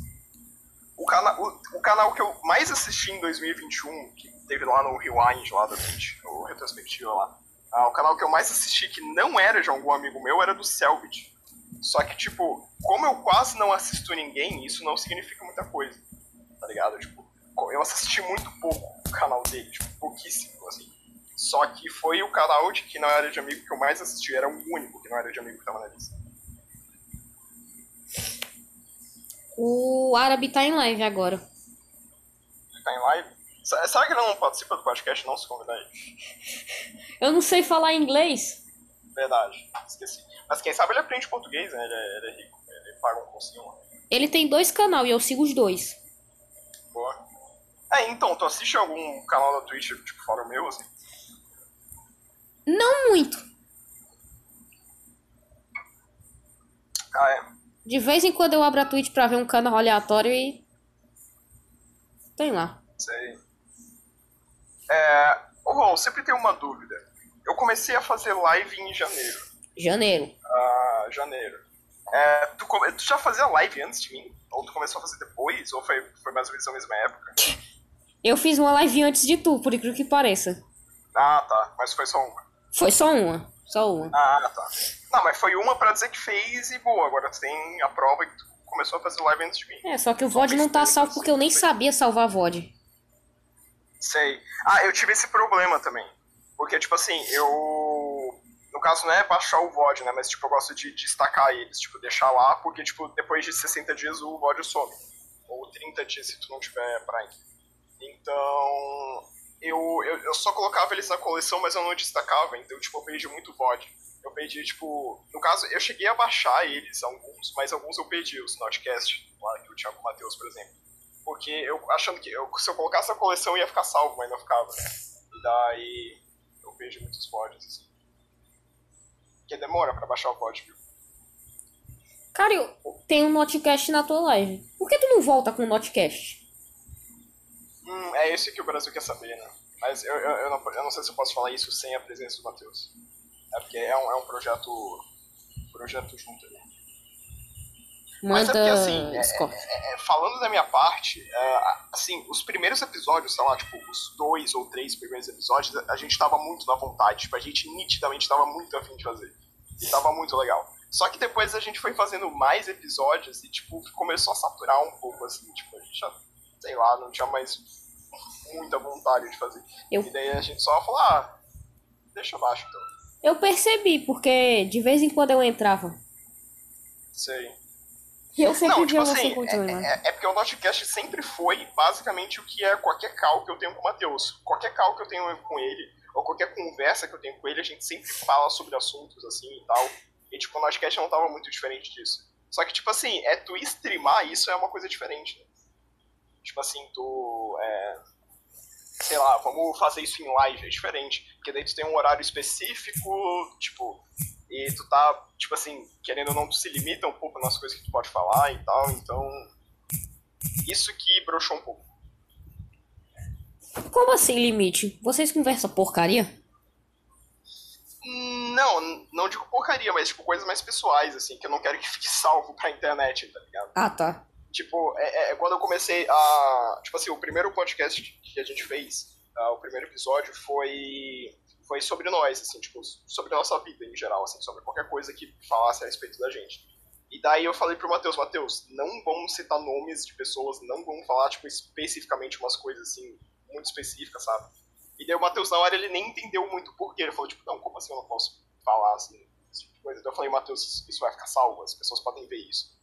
S2: O, cana o, o canal que eu mais assisti em 2021, que teve lá no Rewind, lá da Twitch, o retrospectiva lá. Ah, o canal que eu mais assisti que não era de algum amigo meu era do Selbit. Só que, tipo, como eu quase não assisto ninguém, isso não significa muita coisa. Tá ligado? Tipo, eu assisti muito pouco o canal dele, tipo, pouquíssimo, assim. Só que foi o canal de que não era de amigo que eu mais assisti, era o único que não era de amigo que tava na lista.
S1: O árabe tá em live agora.
S2: Ele tá em live? Será que ele não participa do podcast, não se convidar ele?
S1: Eu não sei falar inglês.
S2: Verdade, esqueci. Mas quem sabe ele aprende português, né? Ele é, ele é rico, ele paga um cursinho.
S1: Ele tem dois canal e eu sigo os dois.
S2: Boa. É, então, tu assiste algum canal da Twitch, tipo, fora o meu, assim?
S1: Não muito.
S2: Ah, é.
S1: De vez em quando eu abro a Twitch pra ver um canal aleatório e. Tem lá.
S2: Sei. É. Ô, Ron, sempre tenho uma dúvida. Eu comecei a fazer live em janeiro.
S1: Janeiro.
S2: Ah, janeiro. É, tu, come- tu já fazia live antes de mim? Ou tu começou a fazer depois? Ou foi, foi mais ou menos na mesma época?
S1: Eu fiz uma live antes de tu, por incrível que pareça.
S2: Ah, tá. Mas foi só uma.
S1: Foi só uma. Só uma.
S2: Ah, tá. Não, mas foi uma pra dizer que fez e boa. Agora tu tem a prova que tu começou a fazer live antes de mim.
S1: É, só que o VOD não tá salvo porque eu nem sabia salvar VOD.
S2: Sei. Ah, eu tive esse problema também. Porque, tipo assim, eu. No caso, não é baixar o VOD, né? Mas, tipo, eu gosto de destacar eles. Tipo, deixar lá, porque, tipo, depois de 60 dias o VOD some. Ou 30 dias se tu não tiver Prime. Então. Eu, eu, eu só colocava eles na coleção, mas eu não destacava. Então, tipo, eu perdi muito VOD. Eu perdi, tipo. No caso, eu cheguei a baixar eles, alguns, mas alguns eu perdi, os Notcast, lá que o Matheus, por exemplo. Porque eu achando que eu, se eu colocasse na coleção ia ficar salvo, mas não ficava, né? E daí eu perdi muitos VODs, assim. Porque demora pra baixar o VOD, viu?
S1: Cara, eu tenho um Notcast na tua live. Por que tu não volta com o Notcast?
S2: Hum, é esse que o Brasil quer saber, né? Mas eu, eu, eu, não, eu não sei se eu posso falar isso sem a presença do Matheus. É porque é um, é um projeto. projeto junto ali. Mas é
S1: Manda
S2: porque, assim, é-
S1: Discord.
S2: É, falando da minha parte, é, assim, os primeiros episódios, sei lá, tipo, os dois ou três primeiros episódios, a gente tava muito na vontade, tipo, a gente nitidamente tava muito afim de fazer. E tava muito legal. Só que depois a gente foi fazendo mais episódios e, tipo, começou a saturar um pouco, assim, tipo, a gente já, sei lá, não tinha mais muita vontade de fazer.
S1: Eu-
S2: E daí a gente só falou, ah, deixa abaixo então.
S1: Eu percebi, porque de vez em quando eu entrava.
S2: Sei.
S1: E eu sempre
S2: Não, tipo assim, é, é, é porque o Notcast sempre foi basicamente o que é qualquer call que eu tenho com o Matheus. Qualquer call que eu tenho com ele, ou qualquer conversa que eu tenho com ele, a gente sempre fala sobre assuntos assim e tal. E tipo, o Notcast não tava muito diferente disso. Só que, tipo assim, é tu streamar isso é uma coisa diferente. Né? Tipo assim, tu. É, sei lá, vamos fazer isso em live, é diferente. Porque daí tu tem um horário específico, tipo, e tu tá, tipo assim, querendo ou não, tu se limita um pouco nas coisas que tu pode falar e tal, então. isso que broxou um pouco.
S1: Como assim limite? Vocês conversam porcaria?
S2: Não, não digo porcaria, mas tipo coisas mais pessoais, assim, que eu não quero que fique salvo pra internet, tá ligado?
S1: Ah, tá.
S2: Tipo, é, é quando eu comecei a. Tipo assim, o primeiro podcast que a gente fez, uh, o primeiro episódio, foi. Foi sobre nós, assim, tipo, sobre a nossa vida em geral, assim, sobre qualquer coisa que falasse a respeito da gente. E daí eu falei pro Matheus, Matheus, não vamos citar nomes de pessoas, não vamos falar, tipo, especificamente umas coisas, assim, muito específicas, sabe? E daí o Matheus, na hora, ele nem entendeu muito porquê. Ele falou, tipo, não, como assim eu não posso falar, assim, esse tipo de coisa? Então eu falei, Matheus, isso vai ficar salvo, as pessoas podem ver isso.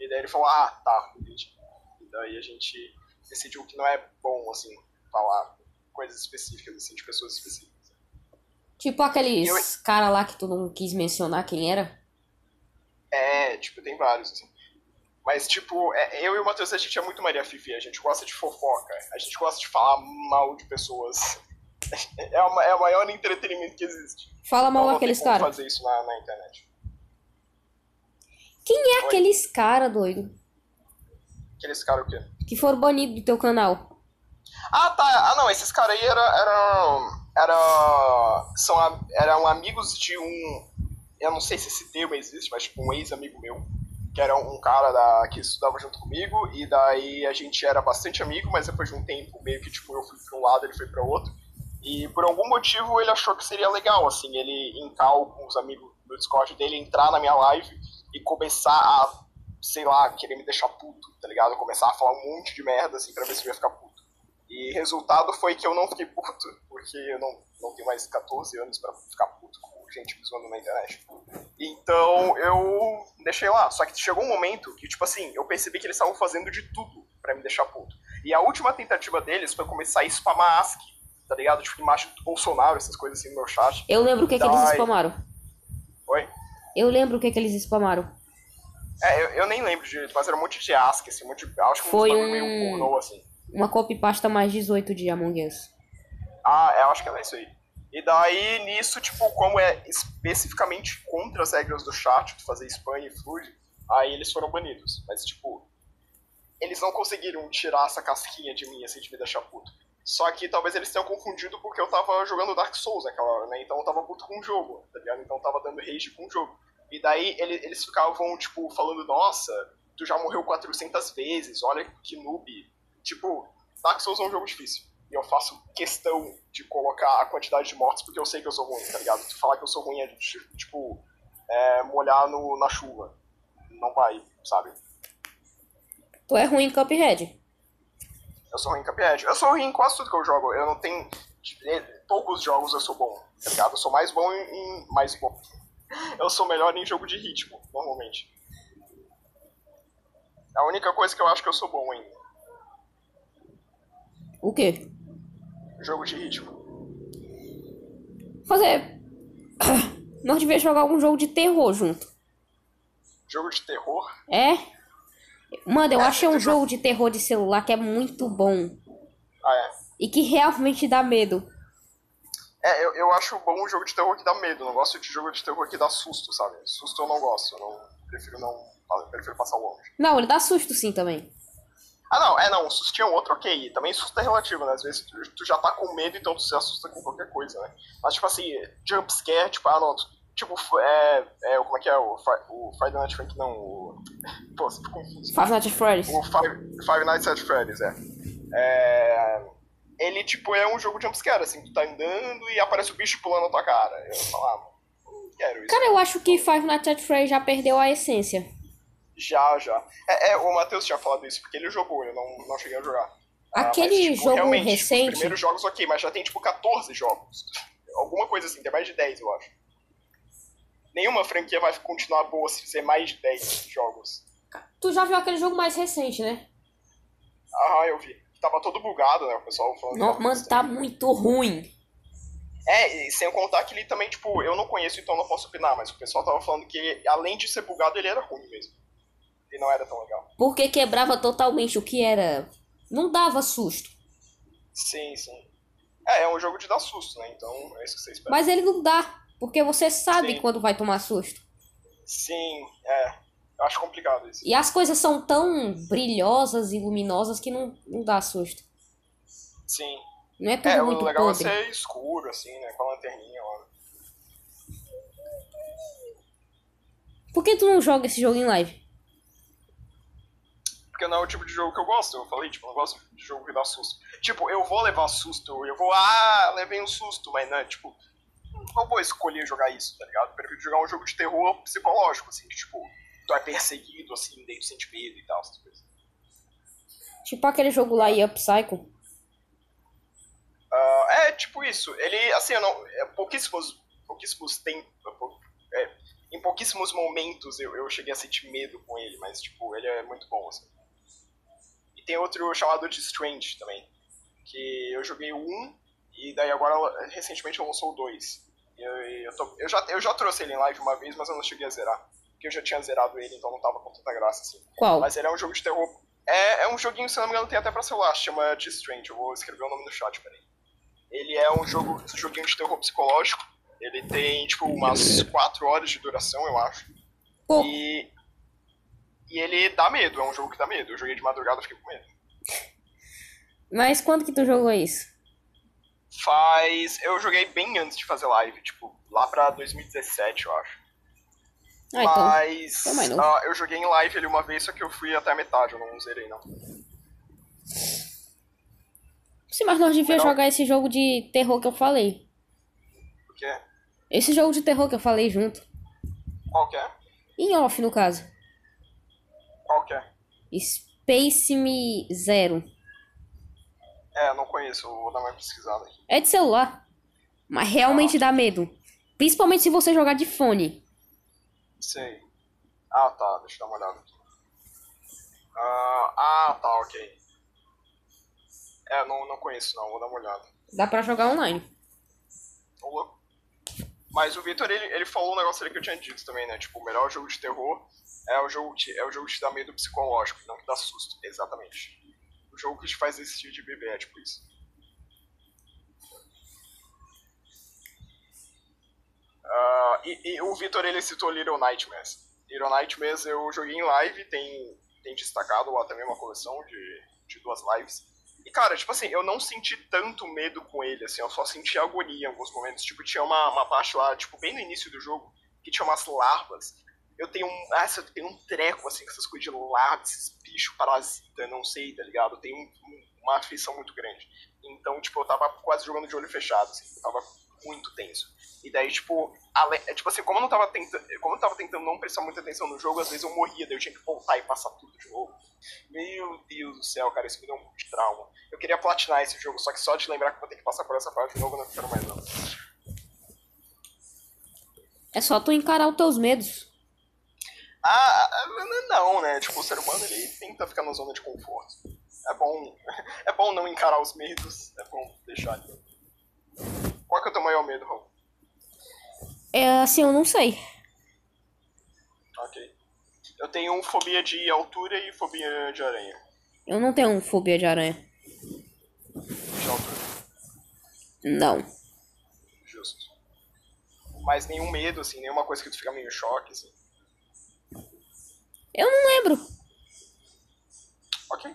S2: E daí ele falou, ah, tá, entendi. E daí a gente decidiu que não é bom, assim, falar coisas específicas, assim, de pessoas específicas.
S1: Tipo aqueles eu... cara lá que tu não quis mencionar quem era?
S2: É, tipo, tem vários, assim. Mas, tipo, é, eu e o Matheus, a gente é muito Maria Fifi, a gente gosta de fofoca, a gente gosta de falar mal de pessoas. É, uma, é o maior entretenimento que existe.
S1: Fala mal então, daqueles caras.
S2: fazer isso na, na internet.
S1: Quem é Oi? aqueles caras, doido?
S2: Aqueles caras o quê?
S1: Que foram banidos do teu canal.
S2: Ah, tá. Ah, não, esses caras aí eram. Era, era, são, eram amigos de um. Eu não sei se esse termo existe, mas tipo, um ex-amigo meu que era um cara da, que estudava junto comigo, e daí a gente era bastante amigo, mas depois de um tempo, meio que tipo, eu fui para um lado, ele foi para outro. E por algum motivo ele achou que seria legal, assim, ele entrar com os amigos do Discord dele, entrar na minha live e começar a, sei lá, querer me deixar puto, tá ligado? Começar a falar um monte de merda, assim, pra ver se eu ia ficar puto. E resultado foi que eu não fiquei puto, porque eu não, não tenho mais 14 anos para ficar puto com gente me zoando na internet. Então eu deixei lá. Só que chegou um momento que, tipo assim, eu percebi que eles estavam fazendo de tudo para me deixar puto. E a última tentativa deles foi começar a spamar ASCII, tá ligado? Tipo, imagem do Bolsonaro, essas coisas assim no meu chat.
S1: Eu lembro o que, que eles spamaram.
S2: Oi?
S1: Eu lembro o que, que eles spamaram.
S2: É, eu, eu nem lembro direito, mas era um monte de ASCII, assim, um monte de. Acho que
S1: foi
S2: um meio pornô, assim.
S1: Uma copy pasta mais 18 de Among Us.
S2: Ah, eu acho que é isso aí. E daí, nisso, tipo, como é especificamente contra as regras do chat, de fazer spam e flood, aí eles foram banidos. Mas, tipo, eles não conseguiram tirar essa casquinha de mim, assim, de me deixar puto. Só que talvez eles tenham confundido porque eu tava jogando Dark Souls naquela hora, né? Então eu tava puto com o jogo, tá ligado? Então eu tava dando rage com o jogo. E daí eles ficavam, tipo, falando, nossa, tu já morreu 400 vezes, olha que noob, Tipo, Dark Souls é um jogo difícil. E eu faço questão de colocar a quantidade de mortes porque eu sei que eu sou ruim, tá ligado? Tu falar que eu sou ruim é tipo é, molhar no, na chuva. Não vai, sabe?
S1: Tu é ruim em Cuphead?
S2: Eu sou ruim em Cuphead. Eu sou ruim em quase tudo que eu jogo. Eu não tenho. Em poucos jogos eu sou bom, tá ligado? Eu sou mais bom em. em mais bom. Eu sou melhor em jogo de ritmo, normalmente. É a única coisa que eu acho que eu sou bom ainda.
S1: O quê?
S2: Jogo de ritmo.
S1: Fazer. Nós devíamos jogar algum jogo de terror junto.
S2: Jogo de terror?
S1: É. Mano, eu é, achei um jogo de terror de celular que é muito bom.
S2: Ah, é?
S1: E que realmente dá medo.
S2: É, eu, eu acho bom um jogo de terror que dá medo. Não gosto de jogo de terror que dá susto, sabe? Susto eu não gosto. Eu não, prefiro não. Eu prefiro passar longe.
S1: Não, ele dá susto sim também.
S2: Ah, não, é não, susto tinha outro, ok. Também susto é relativo, né? Às vezes tu, tu, já tá com medo, então tu se assusta com qualquer coisa, né? Mas, tipo assim, jump scare, tipo, ah, não, tipo, é, é. Como é que é? O, o Friday Night Frank, não. O, pô, você ficou confuso.
S1: Five Nights at Freddy's.
S2: O Five, Five Nights at Freddy's, é. É. Ele, tipo, é um jogo jump scare, assim, tu tá andando e aparece o bicho pulando na tua cara. Eu falo, ah, não quero isso.
S1: Cara, eu acho que Five Nights at Freddy's já perdeu a essência.
S2: Já, já. É, é, o Matheus tinha falado isso, porque ele jogou, eu não, não cheguei a jogar.
S1: Aquele ah, mas, tipo, jogo recente. Os
S2: primeiros jogos, ok, mas já tem tipo 14 jogos. Alguma coisa assim, tem mais de 10, eu acho. Nenhuma franquia vai continuar boa se fizer mais de 10 jogos.
S1: Tu já viu aquele jogo mais recente, né?
S2: Ah, eu vi. Tava todo bugado, né? O pessoal falando.
S1: Não, mano, tá muito ruim.
S2: É, e sem contar que ele também, tipo, eu não conheço, então não posso opinar, mas o pessoal tava falando que além de ser bugado, ele era ruim mesmo e não era tão legal.
S1: Porque quebrava totalmente o que era. Não dava susto.
S2: Sim, sim. É, é um jogo de dar susto, né? Então é isso que você espera.
S1: Mas ele não dá, porque você sabe sim. quando vai tomar susto.
S2: Sim, é. Eu acho complicado isso.
S1: E as coisas são tão brilhosas e luminosas que não, não dá susto.
S2: Sim.
S1: Não é tudo
S2: É,
S1: muito
S2: o legal
S1: podre.
S2: é ser escuro, assim, né? Com a lanterninha lá.
S1: Por que tu não joga esse jogo em live?
S2: Porque não é o tipo de jogo que eu gosto. Eu falei, tipo, eu não gosto de jogo que dá susto. Tipo, eu vou levar susto, eu vou, ah, levei um susto, mas não, tipo, não vou escolher jogar isso, tá ligado? Eu prefiro jogar um jogo de terror psicológico, assim, que, tipo, tu é perseguido, assim, daí tu sente medo e tal, essas coisas.
S1: Tipo aquele jogo lá, Up Psycho.
S2: Ah, é, tipo isso. Ele, assim, eu não. É, pouquíssimos. Pouquíssimos tem. é, em pouquíssimos momentos eu, eu cheguei a sentir medo com ele, mas, tipo, ele é muito bom, assim. E tem outro chamado de Strange também. Que eu joguei 1 e daí agora recentemente lançou o 2. E eu, eu, tô- eu já, eu já trouxe ele em live uma vez, mas eu não cheguei a zerar. Porque eu já tinha zerado ele, então não tava com tanta graça assim.
S1: Qual?
S2: Mas ele é um jogo de terror. É, é um joguinho, se eu não me engano, tem até pra celular, chama The Strange. Eu vou escrever o nome no chat, peraí. Ele é um jogo, um joguinho de terror psicológico. Ele tem, tipo, umas 4 horas de duração, eu acho.
S1: Pô.
S2: E. E ele dá medo, é um jogo que dá medo. Eu joguei de madrugada e fiquei com medo.
S1: Mas quando que tu jogou isso?
S2: Faz. Eu joguei bem antes de fazer live, tipo, lá pra 2017, eu acho.
S1: Ah, então.
S2: Mas.
S1: Então
S2: ah, eu joguei em live ali uma vez, só que eu fui até a metade, eu não zerei não.
S1: Sim, mas nós devíamos jogar esse jogo de terror que eu falei.
S2: O que é?
S1: Esse jogo de terror que eu falei junto.
S2: Qual que é?
S1: Em off, no caso.
S2: Qual que é?
S1: Space Me Zero.
S2: É, não conheço, vou dar uma pesquisada aqui.
S1: É de celular. Mas realmente dá medo. Principalmente se você jogar de fone.
S2: Sei. Ah, tá, deixa eu dar uma olhada aqui. Ah, ah, tá, ok. É, não, não conheço não, vou dar uma olhada.
S1: Dá pra jogar online.
S2: Louco. Mas o Victor, ele, ele falou um negócio ali que eu tinha dito também, né? Tipo, o melhor jogo de terror é o jogo que, é o jogo que te dá medo psicológico, não que dá susto. Exatamente. O jogo que te faz desistir de beber, é tipo isso. Ah, e, e o Victor, ele citou Little Nightmares. Little Nightmares eu joguei em live, tem, tem destacado lá também uma coleção de, de duas lives. E, cara, tipo assim, eu não senti tanto medo com ele, assim, eu só senti agonia em alguns momentos. Tipo, tinha uma, uma parte lá, tipo, bem no início do jogo, que tinha umas larvas. Eu tenho um. Ah, eu tenho um treco, assim, com essas coisas de larvas, esses bichos parasitas, não sei, tá ligado? Eu tenho um- um- uma aflição muito grande. Então, tipo, eu tava quase jogando de olho fechado, assim, eu tava muito tenso. E daí, tipo, ale- é, tipo assim, como eu não tava tentando. Como eu tava tentando não prestar muita atenção no jogo, às vezes eu morria, daí eu tinha que voltar e passar tudo de novo. Meu Deus do céu, cara, isso me deu um de trauma. Eu queria platinar esse jogo, só que só de lembrar que vou ter que passar por essa parte de novo, eu não quero mais não.
S1: É só tu encarar os teus medos.
S2: Ah, não, né? Tipo, o ser humano ele tenta ficar na zona de conforto. É bom. É bom não encarar os medos. É bom deixar ali. Qual que é o teu maior medo, Raul?
S1: É assim, eu não sei.
S2: Ok. Eu tenho fobia de altura e fobia de aranha.
S1: Eu não tenho fobia de aranha.
S2: De altura.
S1: Não.
S2: Justo. Mas nenhum medo, assim, nenhuma coisa que tu fica meio choque, assim.
S1: Eu não lembro.
S2: Ok.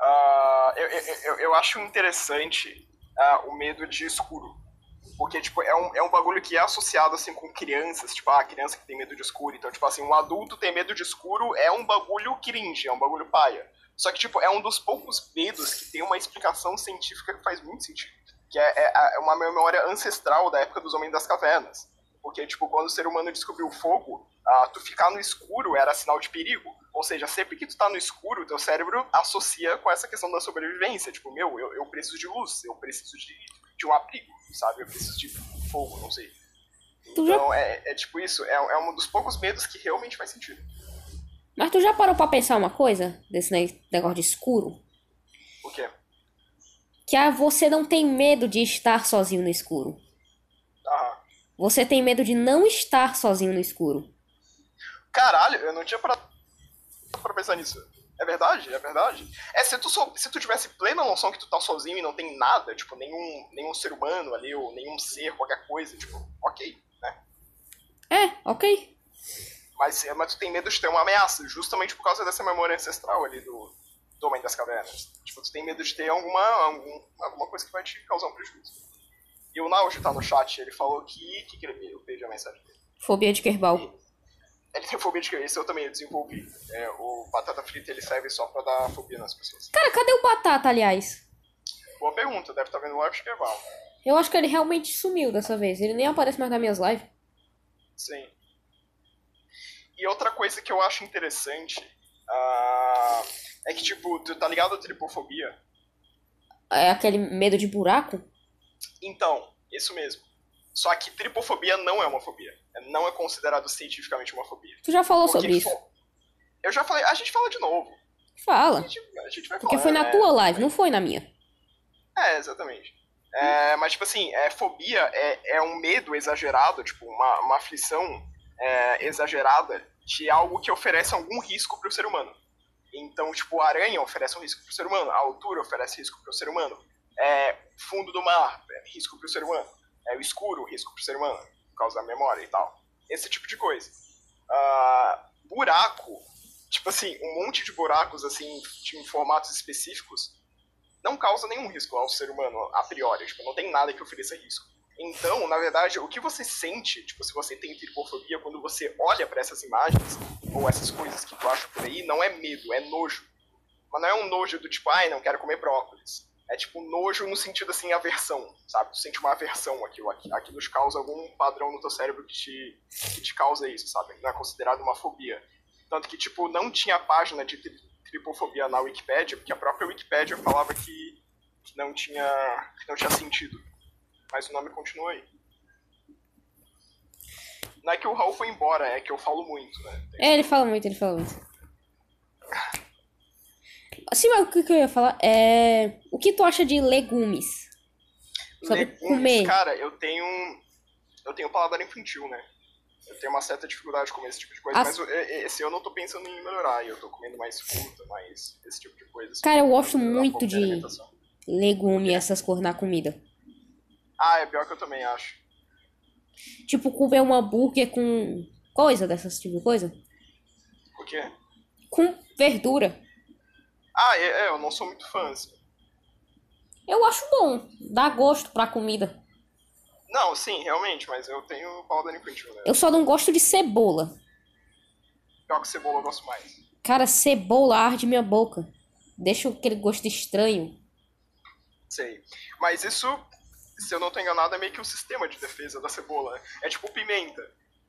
S2: Ah, eu, eu, eu, eu acho interessante ah, o medo de escuro. Porque, tipo, é um, é um bagulho que é associado, assim, com crianças. Tipo, ah, criança que tem medo de escuro. Então, tipo assim, um adulto ter medo de escuro é um bagulho cringe, é um bagulho paia. Só que, tipo, é um dos poucos medos que tem uma explicação científica que faz muito sentido. Que é, é, é uma memória ancestral da época dos Homens das Cavernas. Porque, tipo, quando o ser humano descobriu o fogo, ah, tu ficar no escuro era sinal de perigo. Ou seja, sempre que tu tá no escuro, teu cérebro associa com essa questão da sobrevivência. Tipo, meu, eu, eu preciso de luz, eu preciso de, de um abrigo, sabe? Eu preciso de fogo, não sei. Então, é, é tipo isso, é, é um dos poucos medos que realmente faz sentido.
S1: Mas tu já parou pra pensar uma coisa desse ne- negócio de escuro?
S2: O quê?
S1: Que ah, você não tem medo de estar sozinho no escuro.
S2: Aham.
S1: Você tem medo de não estar sozinho no escuro.
S2: Caralho, eu não tinha parado pra pensar nisso. É verdade, é verdade. É, se tu, sou, se tu tivesse plena noção que tu tá sozinho e não tem nada, tipo, nenhum, nenhum ser humano ali, ou nenhum ser, qualquer coisa, tipo, ok, né?
S1: É, ok.
S2: Mas, mas tu tem medo de ter uma ameaça, justamente por causa dessa memória ancestral ali do, do Homem das Cavernas. Tipo, tu tem medo de ter alguma, algum, alguma coisa que vai te causar um prejuízo. E o Naujo tá no chat, ele falou que. que, que ele, eu perdi a mensagem dele.
S1: Fobia de Kerbal.
S2: Ele tem fobia de que Esse eu também desenvolvi. É, o batata frita ele serve só pra dar fobia nas pessoas.
S1: Cara, cadê o Batata, aliás?
S2: Boa pergunta, deve estar tá vendo live de Kerbal.
S1: Eu acho que ele realmente sumiu dessa vez. Ele nem aparece mais nas minhas lives.
S2: Sim. E outra coisa que eu acho interessante uh, é que, tipo, tu tá ligado à tripofobia?
S1: É aquele medo de buraco?
S2: Então, isso mesmo. Só que tripofobia não é uma fobia. Não é considerado cientificamente uma fobia.
S1: Tu já falou sobre isso?
S2: Eu já falei. A gente fala de novo.
S1: Fala.
S2: A gente, a gente vai
S1: Porque
S2: falar,
S1: foi na
S2: né?
S1: tua live, não foi na minha.
S2: É, exatamente. É, mas, tipo assim, é, fobia é, é um medo exagerado, tipo, uma, uma aflição é, exagerada de algo que oferece algum risco para o ser humano. Então, tipo, a aranha oferece um risco para o ser humano, a altura oferece risco para o ser humano, é, fundo do mar, é, risco para o ser humano, é o escuro, risco para o ser humano, por causa da memória e tal. Esse tipo de coisa. Uh, buraco, tipo assim, um monte de buracos, assim, em formatos específicos, não causa nenhum risco ao ser humano, a priori. Tipo, não tem nada que ofereça risco. Então, na verdade, o que você sente, tipo, se você tem tripofobia, quando você olha para essas imagens, ou essas coisas que tu acha por aí, não é medo, é nojo. Mas não é um nojo do tipo, ai, não quero comer brócolis. É tipo nojo no sentido assim, aversão, sabe? Tu sente uma aversão aquilo, aquilo te causa algum padrão no teu cérebro que te, que te causa isso, sabe? Não é considerado uma fobia. Tanto que, tipo, não tinha página de tripofobia na Wikipedia, porque a própria Wikipedia falava que, que, não, tinha, que não tinha sentido. Mas o nome continua aí. Não é que o Raul foi embora, é que eu falo muito, né?
S1: Tem é, ele fala muito, ele fala muito. Assim, mas o que, que eu ia falar? É. O que tu acha de legumes?
S2: Sobre legumes, comer. Cara, eu tenho. Eu tenho paladar infantil, né? Eu tenho uma certa dificuldade de comer esse tipo de coisa, As... mas eu, esse eu tô pensando em melhorar. Eu tô comendo mais fruta, mais esse tipo de coisa.
S1: Cara, eu gosto muito de legume, essas cores na comida.
S2: Ah, é pior que eu também acho.
S1: Tipo, comer um hambúrguer com coisa dessas tipo de coisa.
S2: O quê?
S1: Com verdura.
S2: Ah, é, é, eu não sou muito fã, assim.
S1: Eu acho bom. Dá gosto pra comida.
S2: Não, sim, realmente, mas eu tenho paladar infantil, né?
S1: Eu só não gosto de cebola.
S2: Pior que cebola eu gosto mais.
S1: Cara, cebola arde minha boca. Deixa aquele gosto estranho.
S2: Sei. Mas isso, se eu não tô enganado, é meio que o um sistema de defesa da cebola. É tipo pimenta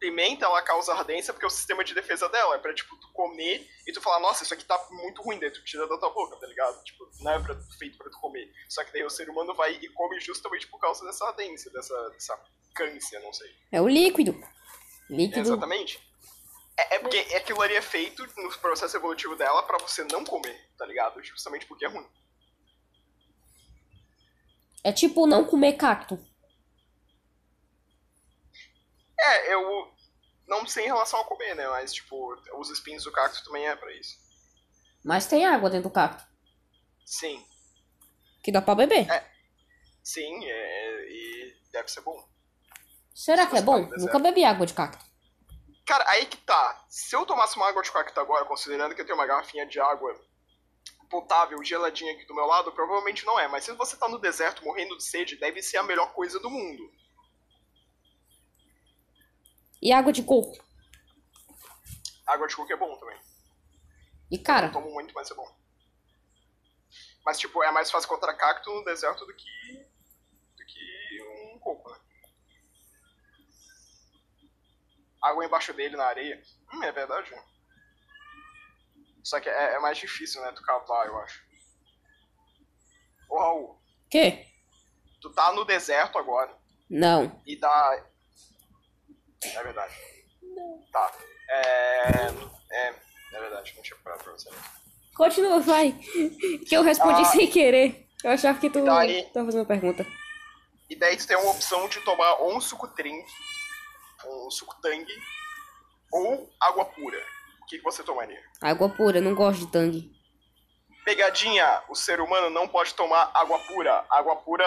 S2: pimenta, ela causa ardência porque é o sistema de defesa dela é pra, tipo, tu comer e tu falar, nossa, isso aqui tá muito ruim, daí tu tira da tua boca, tá ligado? Tipo, não é pra, feito pra tu comer. Só que daí o ser humano vai e come justamente por causa dessa ardência, dessa, dessa câncer, não sei.
S1: É o líquido. Líquido.
S2: exatamente. É, é porque aquilo ali é feito no processo evolutivo dela para você não comer, tá ligado? Justamente porque é ruim.
S1: É tipo não comer cacto.
S2: É, eu, não sei em relação a comer, né? Mas, tipo, os espinhos do cacto também é pra isso.
S1: Mas tem água dentro do cacto.
S2: Sim.
S1: Que dá pra beber.
S2: É. Sim, é, e deve ser bom.
S1: Será Se que é bom? Nunca bebi água de cacto.
S2: Cara, aí que tá. Se eu tomasse uma água de cacto agora, considerando que eu tenho uma garrafinha de água potável, geladinha aqui do meu lado, provavelmente não é. Mas se você tá no deserto morrendo de sede, deve ser a melhor coisa do mundo.
S1: E água de coco?
S2: Água de coco é bom também.
S1: E cara?
S2: Eu tomo muito, mas é bom. Mas, tipo, é mais fácil contra cacto no deserto do que. do que um coco, né? Água embaixo dele na areia. Hum, é verdade. Só que é, é mais difícil, né? Tu cavar, eu acho. Ô, Raul.
S1: Que?
S2: Tu tá no deserto agora.
S1: Não.
S2: E dá. É verdade. Não. Tá. É. É, é verdade, não tinha parado pra você.
S1: Continua, vai. Que eu respondi ah, sem querer. Eu achava que tu daí, tava fazendo uma pergunta.
S2: E daí tu tem uma opção de tomar ou um suco drink, um suco tangue, ou água pura. O que, que você tomaria?
S1: Água pura, não gosto de tangue.
S2: Pegadinha, o ser humano não pode tomar água pura. Água pura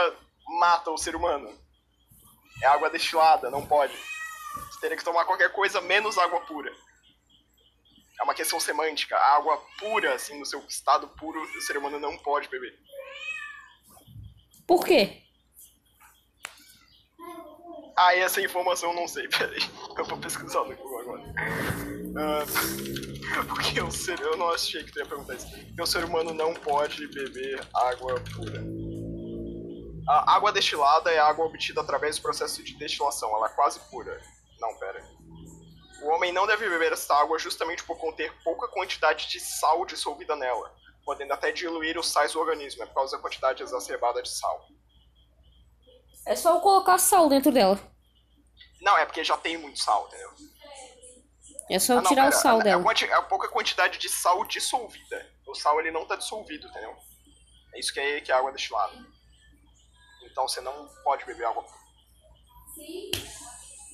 S2: mata o ser humano. É água destilada, não pode. Você teria que tomar qualquer coisa menos água pura. É uma questão semântica. A água pura, assim, no seu estado puro, o ser humano não pode beber.
S1: Por quê?
S2: Ah, essa informação eu não sei, peraí. Eu vou pesquisar no Google agora. Ah, porque o ser. Eu não achei que tu ia perguntar isso. Porque o ser humano não pode beber água pura. A água destilada é água obtida através do processo de destilação, ela é quase pura. Não, pera. O homem não deve beber esta água justamente por conter pouca quantidade de sal dissolvida nela, podendo até diluir os sais do organismo, é por causa da quantidade exacerbada de sal.
S1: É só eu colocar sal dentro dela.
S2: Não, é porque já tem muito sal, entendeu?
S1: É só eu
S2: Ah, não,
S1: tirar
S2: pera,
S1: o sal
S2: é,
S1: dela.
S2: É, a pouca quantidade de sal dissolvida. O sal ele não tá dissolvido, entendeu? É isso que é, que é água destilada. Então você não pode beber água pura.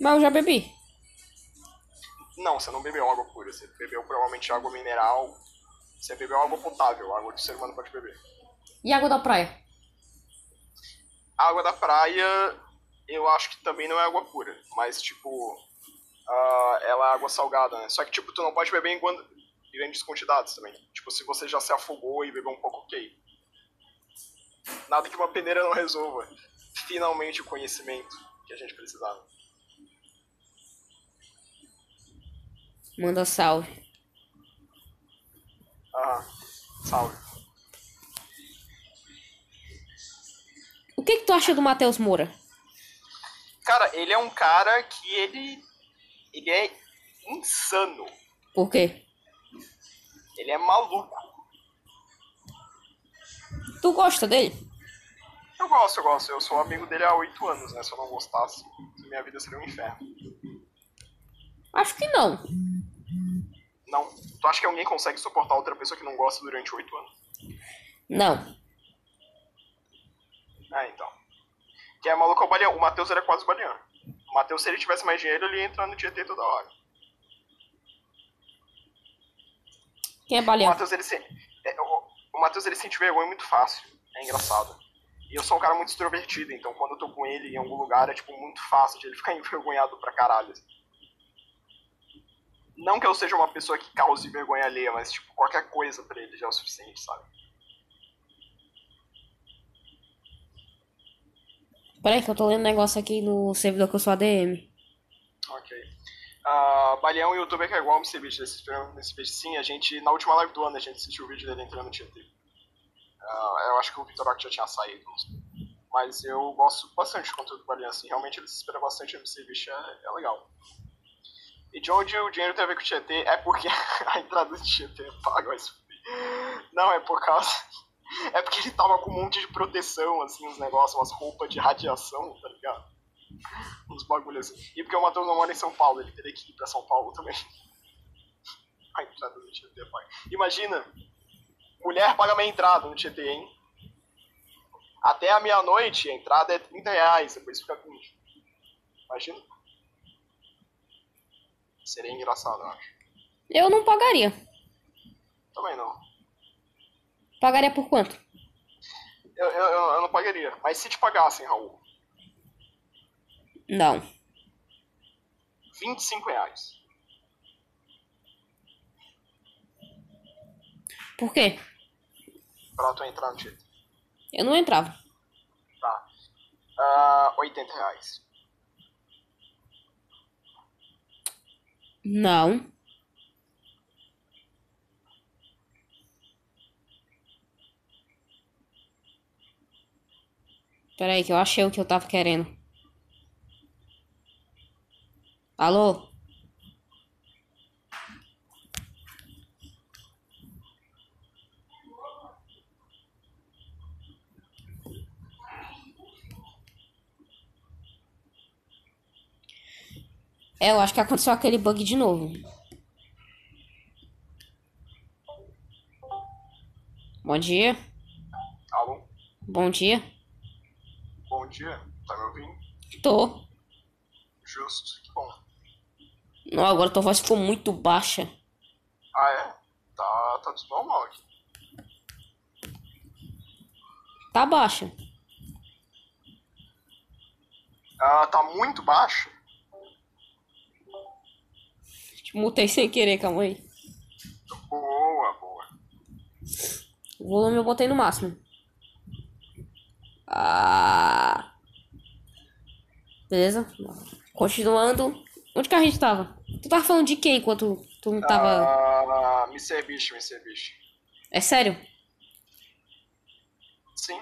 S1: Mas eu já bebi.
S2: Não, você não bebeu água pura. Você bebeu provavelmente água mineral. Você bebeu água potável, água que o ser humano pode beber.
S1: E água da praia?
S2: A água da praia, eu acho que também não é água pura. Mas, tipo, ah, ela é água salgada, né? Só que, tipo, tu não pode beber em grandes quantidades também. Tipo, se você já se afogou e bebeu um pouco, ok. Nada que uma peneira não resolva. Finalmente o conhecimento que a gente precisava.
S1: Manda salve.
S2: Ah, salve.
S1: O que que tu acha do Matheus Moura?
S2: Cara, ele é um cara que ele. Ele é insano.
S1: Por quê?
S2: Ele é maluco.
S1: Tu gosta dele?
S2: Eu gosto, eu gosto. Eu sou amigo dele há oito anos, né? Se eu não gostasse, minha vida seria um inferno.
S1: Acho que não.
S2: Não. Tu acha que alguém consegue suportar outra pessoa que não gosta durante oito anos?
S1: Não.
S2: É, então. Que é maluco é o Baleão. O Matheus era quase o Baleão. O Matheus, se ele tivesse mais dinheiro, ele ia entrar no Tietê toda hora.
S1: Quem é
S2: O
S1: baleão?
S2: Matheus, ele se... é, o, o Matheus, ele sente vergonha muito fácil. É engraçado. E eu sou um cara muito extrovertido, então quando eu tô com ele em algum lugar, é, tipo, muito fácil de ele ficar envergonhado pra caralho. assim. Não que eu seja uma pessoa que cause vergonha alheia, mas, tipo, qualquer coisa pra ele já é o suficiente, sabe?
S1: Peraí que eu tô lendo um negócio aqui no servidor que eu sou ADM.
S2: Ok. Ah, Baleão, youtuber que é igual o MCBit, vocês esperam nesse vídeo sim, a gente, na última live do ano, a gente assistiu o vídeo dele entrando no Tietê. Ah, eu acho que o Victor Rock já tinha saído, não sei. Mas eu gosto bastante do conteúdo do Baleão, assim, realmente ele se espera bastante no MCBit, é, é legal. E de onde o dinheiro tem a ver com o Tietê é porque a entrada do Tietê é paga, mas... Não, é por causa... É porque ele tava com um monte de proteção, assim, uns negócios, umas roupas de radiação, tá ligado? uns bagulhos assim. E porque o Matheus não mora em São Paulo, ele teria que ir pra São Paulo também. A entrada do Tietê paga. Imagina, mulher paga minha entrada no Tietê, hein? Até a meia-noite a entrada é 30 reais, depois fica 20. Imagina. Seria engraçado, eu acho.
S1: Eu não pagaria.
S2: Também não.
S1: Pagaria por quanto?
S2: Eu, eu, eu- não pagaria. Mas se te pagassem, Raul,
S1: Não.
S2: 25 reais.
S1: Por quê?
S2: Pra tu entrar no Tietê.
S1: Eu não entrava.
S2: Tá. Ah, 80 reais.
S1: Não. Peraí, que eu achei o que eu tava querendo. Alô? É, eu acho que aconteceu aquele bug de novo. Bom dia.
S2: Alô?
S1: Bom dia.
S2: Bom dia. Tá me ouvindo?
S1: Tô.
S2: Justo. Que bom.
S1: Não, agora tua voz ficou muito baixa.
S2: Ah, é? Tá, tá tudo normal aqui.
S1: Tá baixa.
S2: Ah, tá muito baixo?
S1: Mutei sem querer, calma aí. Boa, boa. O volume eu botei no máximo. Ah. Beleza? Continuando. Onde que a gente tava? Tu tava falando de quem enquanto tu não tava.
S2: Ah, Mr. Beast, Mr. Beast.
S1: É sério?
S2: Sim.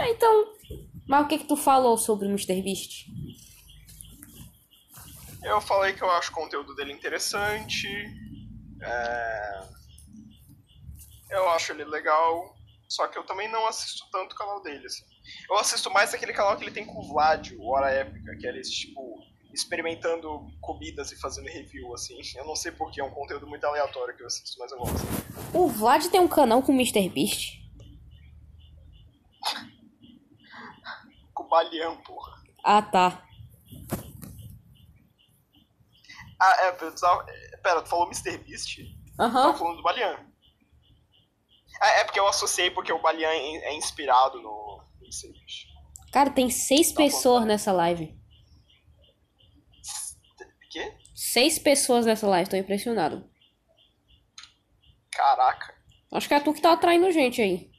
S1: É, então. Mas o que que tu falou sobre o Mr. Beast?
S2: Eu falei que eu acho o conteúdo dele interessante. É... Eu acho ele legal. Só que eu também não assisto tanto o canal dele, assim. Eu assisto mais aquele canal que ele tem com o Vlad, o Hora Épica, que é eles, tipo, experimentando comidas e fazendo review, assim. Eu não sei porque, é um conteúdo muito aleatório que eu assisto, mas eu gosto.
S1: O Vlad tem um canal com o Mr. Beast?
S2: Com o Balian, porra.
S1: Ah, tá.
S2: Ah, é, precisava... Pera, tu falou Mr. Beast?
S1: Aham.
S2: Tava falando do Balian. É, é porque eu associei porque o Balian é é inspirado no Mr. Beast.
S1: Cara, tem seis
S2: Tá
S1: pessoas nessa live.
S2: Quê?
S1: Seis pessoas nessa live, tô impressionado.
S2: Caraca.
S1: Acho que é tu que tá atraindo gente aí.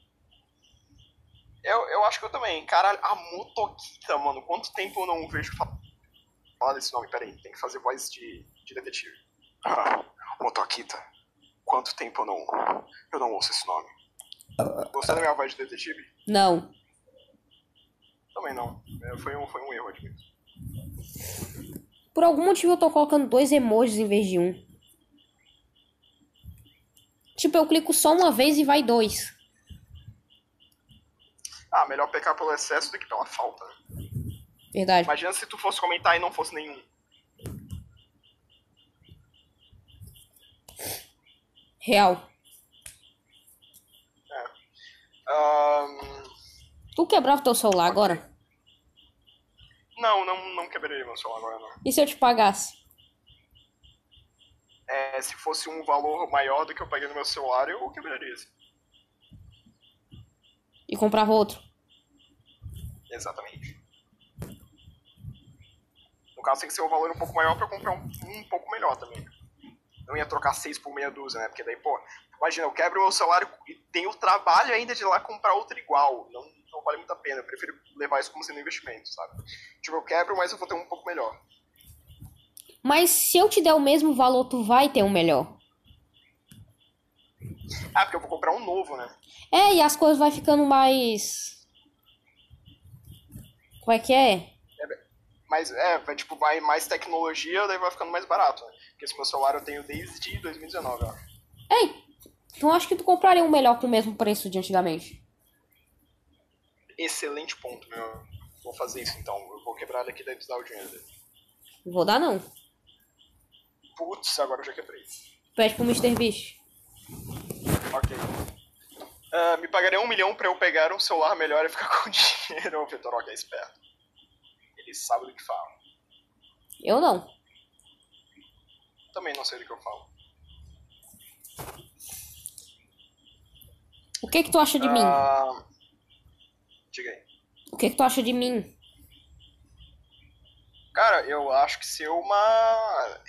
S2: Eu, eu acho que eu também. Caralho, a Motoquita, mano. Quanto tempo eu não vejo fa- falar desse nome? Pera aí, tem que fazer voz de, de detetive. Ah, Motoquita. Quanto tempo eu não. Eu não ouço esse nome. Gostou da minha voz de detetive?
S1: Não.
S2: Também não. É, foi, um, foi um erro, admito.
S1: Por algum motivo eu tô colocando dois emojis em vez de um. Tipo, eu clico só uma vez e vai dois.
S2: Ah, melhor pecar pelo excesso do que pela falta.
S1: Verdade.
S2: Imagina se tu fosse comentar e não fosse nenhum.
S1: Real.
S2: Ahn,
S1: Tu quebrava teu celular agora?
S2: não, não, não quebraria meu celular agora, não.
S1: E se eu te pagasse?
S2: É, se fosse um valor maior do que eu paguei no meu celular, eu quebraria. sim.
S1: E comprava outro?
S2: Exatamente. No caso, tem que ser um valor um pouco maior pra eu comprar um, um pouco melhor também. Não ia trocar seis por meia dúzia, né? Porque daí, pô, imagina, eu quebro o meu salário e tenho o trabalho ainda de ir lá comprar outro igual. Não, não vale muito a pena. Eu prefiro levar isso como sendo investimento, sabe? Tipo, eu quebro, mas eu vou ter um pouco melhor.
S1: Mas se eu te der o mesmo valor, tu vai ter um melhor.
S2: Ah, porque eu vou comprar um novo, né?
S1: É, e as coisas vai ficando mais. Como é que é?
S2: Mas é, vai, tipo, vai mais tecnologia, daí vai ficando mais barato, né? Porque esse meu celular eu tenho desde 2019, ó.
S1: Ei, então acho que tu compraria um melhor com o mesmo preço de antigamente.
S2: Excelente ponto, meu. Vou fazer isso então. Eu vou quebrar ele aqui e daí tu dá o dinheiro dele.
S1: Vou dar não.
S2: Putz, agora eu já quebrei.
S1: Pede pro Mr. Beast.
S2: Ok. Ah, me pagaria um milhão pra eu pegar um celular melhor e ficar com dinheiro. O Vitor é esperto. Sabe do que fala.
S1: Eu não.
S2: Também não sei do que eu falo.
S1: O que que tu acha de mim?
S2: Ah, diga aí.
S1: O que que tu acha de mim?
S2: Cara, eu acho que ser uma.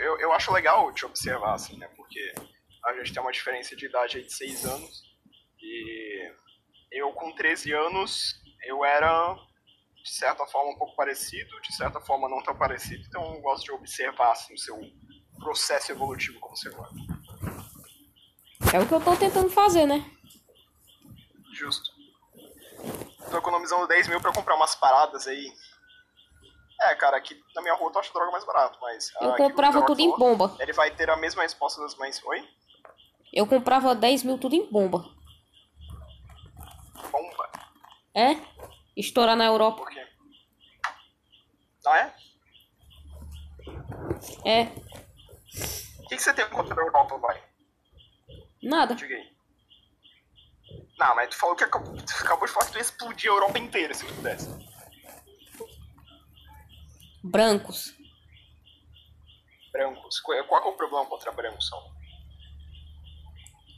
S2: Eu, eu acho legal te observar, assim, né? Porque a gente tem uma diferença de idade aí de 6 anos. E eu, com 13 anos, eu era, de certa forma, um pouco parecido, de certa forma, não tão parecido. Então, eu gosto de observar, assim, o seu processo evolutivo como ser humano.
S1: É o que eu tô tentando fazer, né?
S2: Justo. Tô economizando 10 mil pra comprar umas paradas aí. É, cara, aqui na minha rua tu acha droga mais barato, mas.
S1: Eu
S2: ah, o
S1: comprava tudo em bomba.
S2: Ele vai ter a mesma resposta das mães. Oi?
S1: Eu comprava 10 mil tudo em bomba.
S2: Bomba?
S1: É? Estourar na Europa.
S2: Por quê? Ah, é?
S1: É.
S2: O que, que você tem contra a Europa, vai?
S1: Nada.
S2: Não, mas tu falou que acabou, tu acabou de falar que tu ia explodir a Europa inteira se tu pudesse.
S1: Brancos.
S2: Brancos. Qual é o problema contra brancos?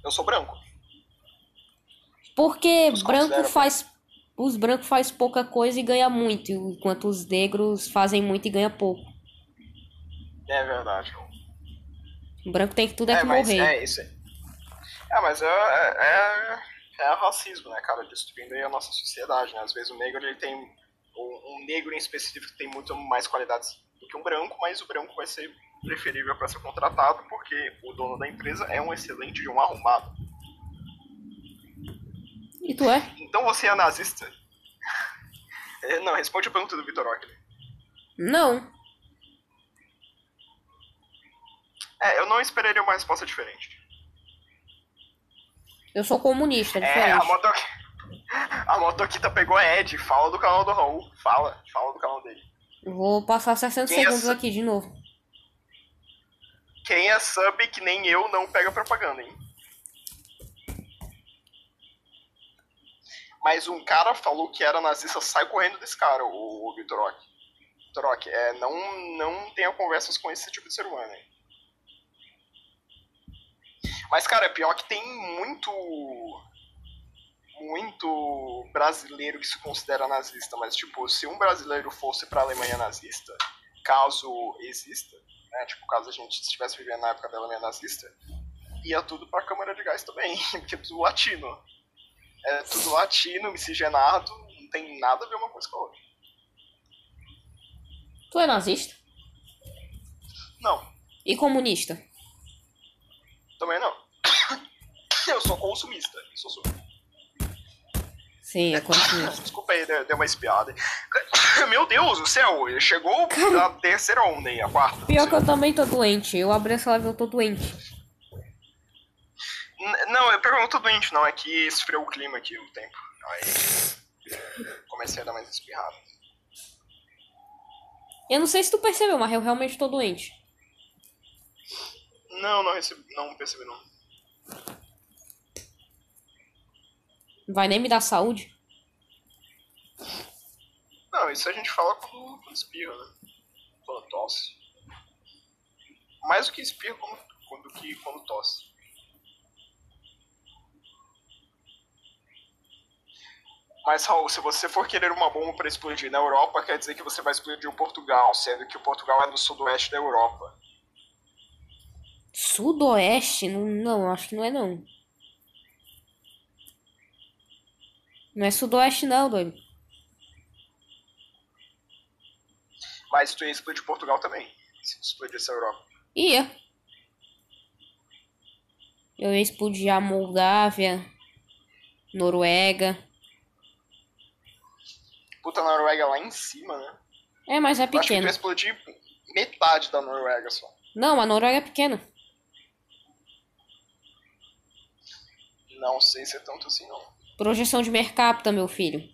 S2: Eu sou branco.
S1: Porque branco faz. Os brancos faz pouca coisa e ganha muito, enquanto os negros fazem muito e ganha pouco.
S2: É verdade.
S1: O branco tem que tudo é, que
S2: mas
S1: morrer.
S2: é isso. aí. É, mas é, é, é racismo, né, cara? Destruindo aí a nossa sociedade, né? Às vezes o negro, ele tem... Um, um negro em específico tem muito mais qualidades do que um branco, mas o branco vai ser preferível para ser contratado porque o dono da empresa é um excelente de um arrumado.
S1: E tu é?
S2: Então você é nazista? É, não, responde a pergunta do Vitor Ockley.
S1: Não.
S2: É, eu não esperaria uma resposta diferente.
S1: Eu sou comunista, é
S2: diferente. É, a, moto... a Motoquita pegou a Ed. Fala do canal do Raul. Fala, fala do canal dele.
S1: vou passar 60 Quem é segundos é... aqui de novo.
S2: Quem é sub que nem eu não pega propaganda, hein? Mas um cara falou que era nazista, sai correndo desse cara, o, o Vitor Rock. Vitor Rock, é, não, não tenha conversas com esse tipo de ser humano, hein? Mas, cara, pior que tem muito. Muito brasileiro que se considera nazista. Mas, tipo, se um brasileiro fosse pra Alemanha nazista, caso exista, né? Tipo, caso a gente estivesse vivendo na época da Alemanha nazista, ia tudo pra Câmara de Gás também, porque é tudo latino. É tudo latino, miscigenado, não tem nada a ver uma coisa com a outra.
S1: Tu é nazista?
S2: Não.
S1: E comunista?
S2: Também não. Eu sou consumista. Sou
S1: Sim, é consumista.
S2: Desculpa aí, deu uma espiada. Meu Deus do céu, chegou Cara, a terceira onda aí, a quarta.
S1: Pior que eu também tô doente. Eu abri essa live e eu tô doente.
S2: Não, eu não tô doente, não. É que esfriou o clima aqui o tempo. Aí comecei a dar mais espirrada.
S1: Eu não sei se tu percebeu, mas eu realmente tô doente.
S2: Não, não, recebi, não percebi não.
S1: Vai nem me dar saúde?
S2: Não, isso a gente fala quando, quando espirra, né? Quando tosse. Mais do que espirra quando, quando, que quando tosse. Mas, Raul, se você for querer uma bomba para explodir na Europa, quer dizer que você vai explodir o Portugal, sendo que o Portugal é no sudoeste da Europa.
S1: Sudoeste? Não, não, acho que não é não. Não é sudoeste não, doido.
S2: Mas tu ia explodir Portugal também, se explodisse a Europa.
S1: Ia. Eu ia explodir a Moldávia, Noruega.
S2: Puta, a Noruega lá em cima, né?
S1: É, mas é pequeno. Acho que tu
S2: explodir metade da Noruega só.
S1: Não, a Noruega é pequena.
S2: Não sei se é tanto assim, não.
S1: Projeção de mercapta, meu filho.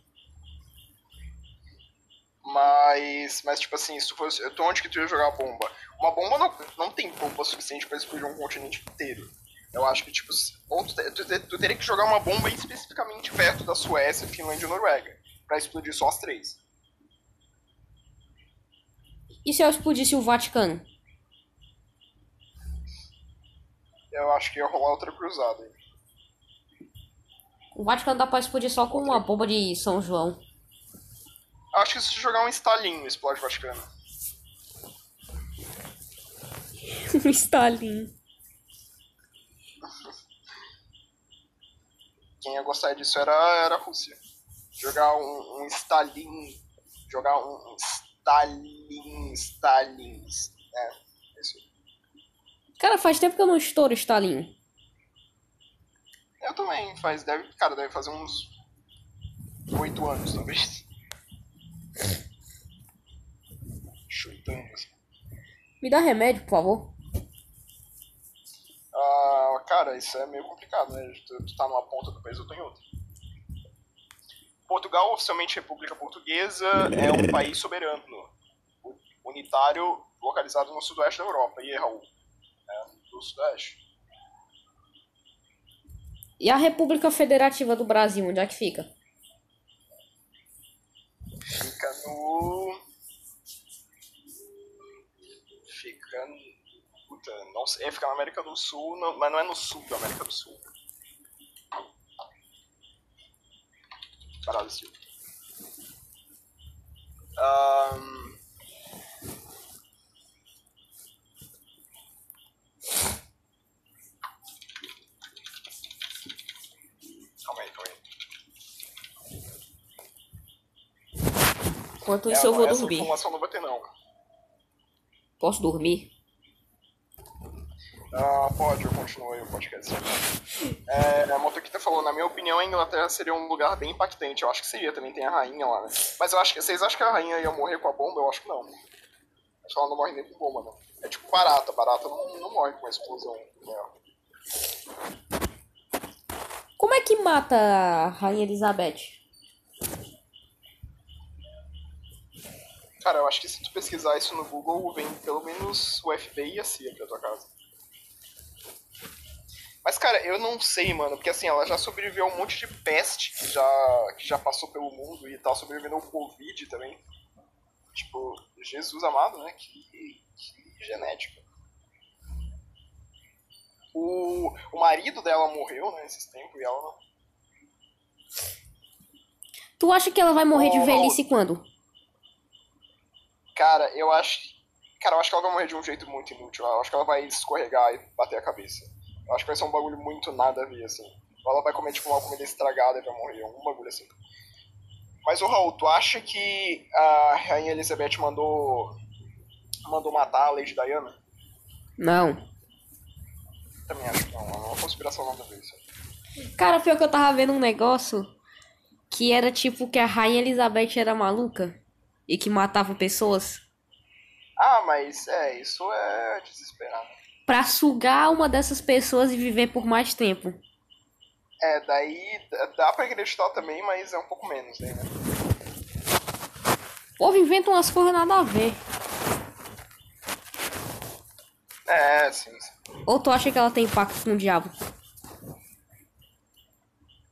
S2: Mas, mas tipo assim, se tu fosse, onde que tu ia jogar a bomba? Uma bomba não, não tem bomba suficiente para explodir um continente inteiro. Eu acho que, tipo, ou tu, tu, tu, teria que jogar uma bomba especificamente perto da Suécia, Finlândia e Noruega, para explodir só as três.
S1: E se eu explodisse o Vaticano?
S2: Eu acho que ia rolar outra cruzada.
S1: O Vaticano dá pra explodir só com uma bomba de São João.
S2: Acho que se jogar um estalinho explode o Vaticano.
S1: um estalinho.
S2: Quem ia gostar disso era, era a Rússia. Jogar um, um Stalin. Jogar um, um Stalin. Stalin. É, isso.
S1: Cara, faz tempo que eu não estouro Stalin.
S2: Eu também, faz, deve, cara, deve fazer uns oito anos, talvez. Chutando assim.
S1: Me dá remédio, por favor.
S2: Ah, cara, isso é meio complicado, né? Tu, tu tá numa ponta do país, eu tô em outra. Portugal, oficialmente República Portuguesa, é um país soberano, unitário, localizado no sudoeste da Europa. E Raul? É, do sudoeste.
S1: E a República Federativa do Brasil, onde é que fica?
S2: Fica no. Fica. Puta, não sei. É, fica na América do Sul, não, mas não é no sul da América do Sul. parálise. Um... Calma aí, calma aí.
S1: Enquanto é, isso, é, eu vou
S2: essa
S1: dormir.
S2: Informação não vai ter, não.
S1: Posso dormir?
S2: Ah, pode, eu continuo aí o podcast. É, a Motoquita falou, na minha opinião, a Inglaterra seria um lugar bem impactante. Eu acho que seria, também tem a rainha lá, né? Mas eu acho que. Vocês acham que a rainha ia morrer com a bomba? Eu acho que não. Acho que ela não morre nem com bomba, não. É tipo barata, barata não, não morre com a explosão. É.
S1: Como é que mata a Rainha Elizabeth?
S2: Cara, eu acho que se tu pesquisar isso no Google, vem pelo menos o FBI e a CIA pra tua casa. Mas, cara, eu não sei, mano, porque assim, ela já sobreviveu a um monte de peste que já, que já passou pelo mundo e tá sobrevivendo ao Covid também. Tipo, Jesus amado, né? Que, que genética. O, o marido dela morreu, né, esses tempos, e ela não.
S1: Tu acha que ela vai morrer de
S2: Oh.
S1: velhice quando?
S2: Cara, eu acho. Cara, eu acho que ela vai morrer de um jeito muito inútil. Eu acho que ela vai escorregar e bater a cabeça. Eu acho que vai ser um bagulho muito nada a ver, assim. Ou ela vai comer, tipo, uma comida estragada e vai morrer. Um bagulho assim. Mas, ô Raul, tu acha que a Rainha Elizabeth mandou. mandou matar a Lady Diana?
S1: Não.
S2: Também acho que não. É uma conspiração nada a ver isso.
S1: Cara, pior que eu tava vendo um negócio que era tipo que a Rainha Elizabeth era maluca e que matava pessoas
S2: Ah, mas é, isso é desesperado.
S1: Pra sugar uma dessas pessoas e viver por mais tempo.
S2: É, daí dá- dá pra acreditar também, mas é um pouco menos, né?
S1: O povo inventa umas coisas nada a ver.
S2: É, sim, sim.
S1: Ou tu acha que ela tem pacto com o diabo?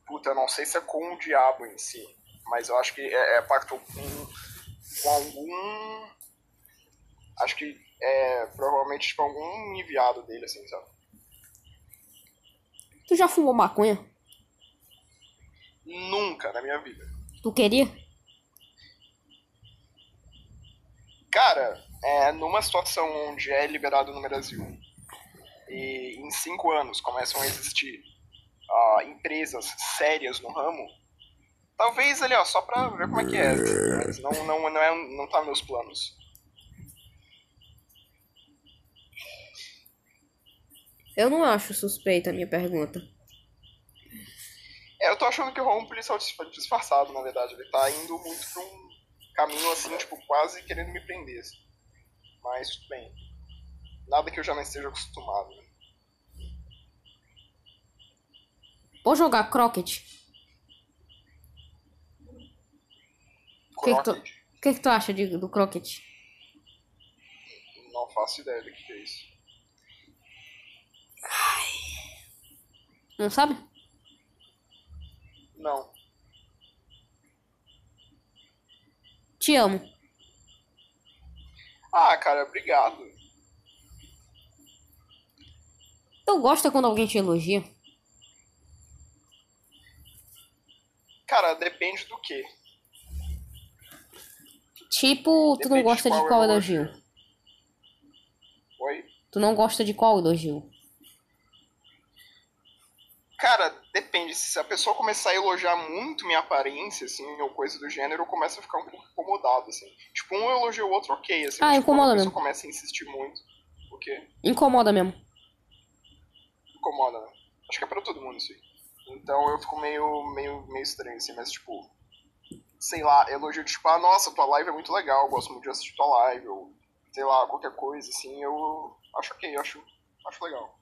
S2: Puta, eu não sei se é com o diabo em si, mas eu acho que é, é pacto com, com algum. Acho que é provavelmente tipo algum enviado dele, assim, sabe?
S1: Tu já fumou maconha?
S2: Nunca na minha vida.
S1: Tu queria?
S2: Cara, é, numa situação onde é liberado no Brasil e em cinco anos começam a existir ah, empresas sérias no ramo, talvez ali, ó, só pra ver como é que é. Mas não, não, não, é, não tá nos meus planos.
S1: Eu não acho suspeita a minha pergunta.
S2: É, eu tô achando que o é um policial dis- disfarçado, na verdade. Ele tá indo muito pra um caminho assim, tipo, quase querendo me prender. assim. Mas tudo bem. Nada que eu já não esteja acostumado. né?
S1: Vou jogar croquet. O que, que, tu,
S2: Crockett,
S1: o que, que tu acha de- do croquet?
S2: Não faço ideia do que que é isso.
S1: Não sabe?
S2: Não.
S1: Te amo.
S2: Ah, cara, obrigado.
S1: Tu gosta quando alguém te elogia?
S2: Cara, depende do que.
S1: Tipo, tu não
S2: Depende
S1: gosta
S2: de
S1: de
S2: qual
S1: qual
S2: elogio.
S1: elogio?
S2: Oi?
S1: Tu não gosta de qual elogio?
S2: Cara, depende. Se a pessoa começar a elogiar muito minha aparência, assim, ou coisa do gênero, eu começo a ficar um pouco incomodado, assim. Tipo, um elogio o outro, ok, assim.
S1: Ah,
S2: tipo,
S1: incomoda
S2: a pessoa
S1: mesmo.
S2: começa a insistir muito. O quê?
S1: Incomoda mesmo.
S2: Incomoda, né? Acho que é pra todo mundo isso aí. Então eu fico meio, meio, meio estranho, assim, mas tipo. Sei lá, elogio tipo, ah, nossa, tua live é muito legal, eu gosto muito de assistir tua live, ou sei lá, qualquer coisa, assim, eu acho ok, eu acho, acho legal.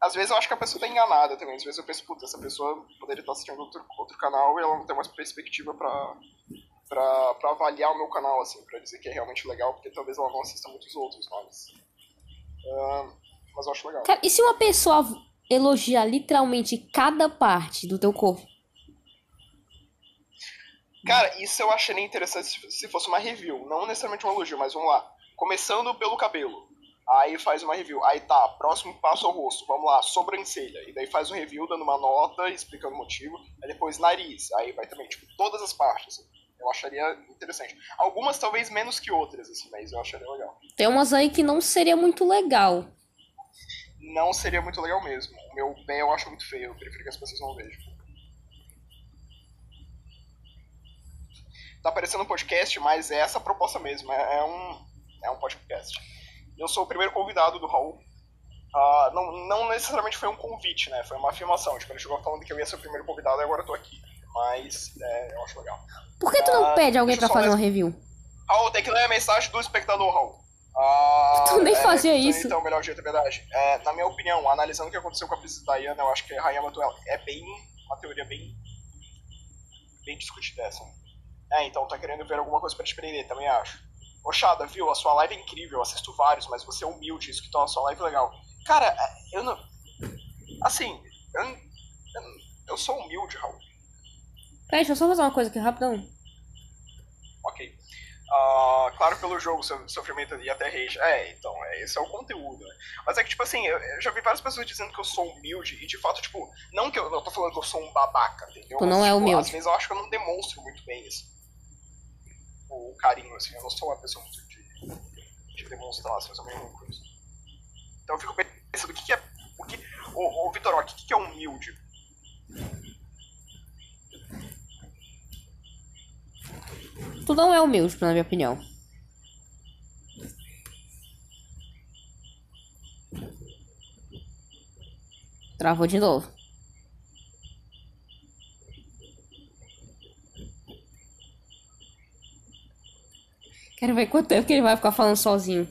S2: Às vezes eu acho que a pessoa tá enganada também, às vezes eu penso, puta, essa pessoa poderia estar assistindo outro, outro canal e ela não tem uma perspectiva pra, pra, pra avaliar o meu canal, assim, pra dizer que é realmente legal, porque talvez ela não assista muitos outros, mas. ah, mas eu acho legal.
S1: Cara, e se uma pessoa elogiar literalmente cada parte do teu corpo?
S2: Cara, isso eu acharia interessante se- se fosse uma review. Não necessariamente um elogio, mas vamos lá. Começando pelo cabelo. Aí faz uma review. Aí tá, próximo passo é o rosto. Vamos lá, sobrancelha. E daí faz um review dando uma nota, explicando o motivo. Aí depois nariz. Aí vai também, tipo, todas as partes. Eu acharia interessante. Algumas talvez menos que outras, assim, mas eu acharia legal.
S1: Tem umas aí que não seria muito legal.
S2: Não seria muito legal mesmo. O meu pé eu acho muito feio. Eu prefiro que as pessoas não vejam. tá parecendo um podcast, mas é essa a proposta mesmo. É, é um, é um podcast. Eu sou o primeiro convidado do Raul. Uh, não, não necessariamente foi um convite, né? Foi uma afirmação. Tipo, ele chegou falando que eu ia ser o primeiro convidado e agora eu tô aqui. Mas é, eu acho legal.
S1: Por que tu não
S2: Ah,
S1: pede alguém pra fazer uma
S2: mais-
S1: review?
S2: Raul, tem que ler a mensagem do espectador, Raul. Ah,
S1: Tu nem
S2: é,
S1: fazia
S2: então,
S1: isso.
S2: Então, o melhor jeito é verdade. É, na minha opinião, analisando o que aconteceu com a princesa Diana, eu acho que a Rainha Matuela é bem. uma teoria bem. bem discutida essa. É, então tá querendo ver alguma coisa pra te prender, também acho. Oxada, viu? A sua live é incrível, eu assisto vários, mas você é humilde, isso que torna a sua live legal. Cara, é, eu não. Assim, eu, eu, sou humilde, Raul.
S1: Peraí, deixa eu só fazer uma coisa aqui rapidão.
S2: Ok. Ah, claro, pelo jogo, so- sofrimento e até rage. É, então, é, esse é o conteúdo, né? Mas é que, tipo assim, eu, eu já vi várias pessoas dizendo que eu sou humilde, e de fato, tipo, não que eu não tô falando que eu sou um babaca, entendeu?
S1: Tu
S2: Mas,
S1: não é
S2: tipo,
S1: humilde.
S2: Às vezes eu acho que eu não demonstro muito bem isso. O carinho, assim, eu não sou uma pessoa muito de, de demonstrar, eu ruim com isso. Então eu fico pensando, o que, que é. O que, ô, ô Vitor, o que, que é humilde?
S1: Tu não é humilde, na minha opinião. Travou de novo. Quero ver quanto tempo que ele vai ficar falando sozinho.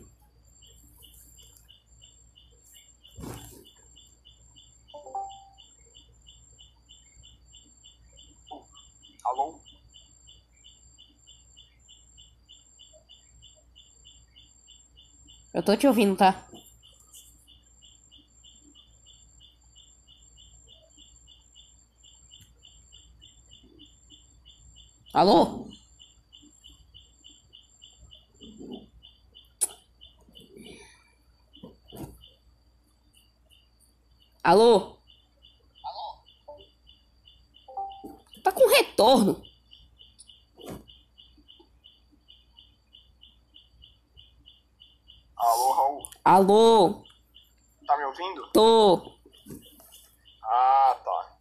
S2: Alô?
S1: Eu tô te ouvindo, tá? Alô? Alô? Tá com retorno.
S2: Alô, Raul?
S1: Alô?
S2: Tá me ouvindo?
S1: Tô.
S2: Ah, tá.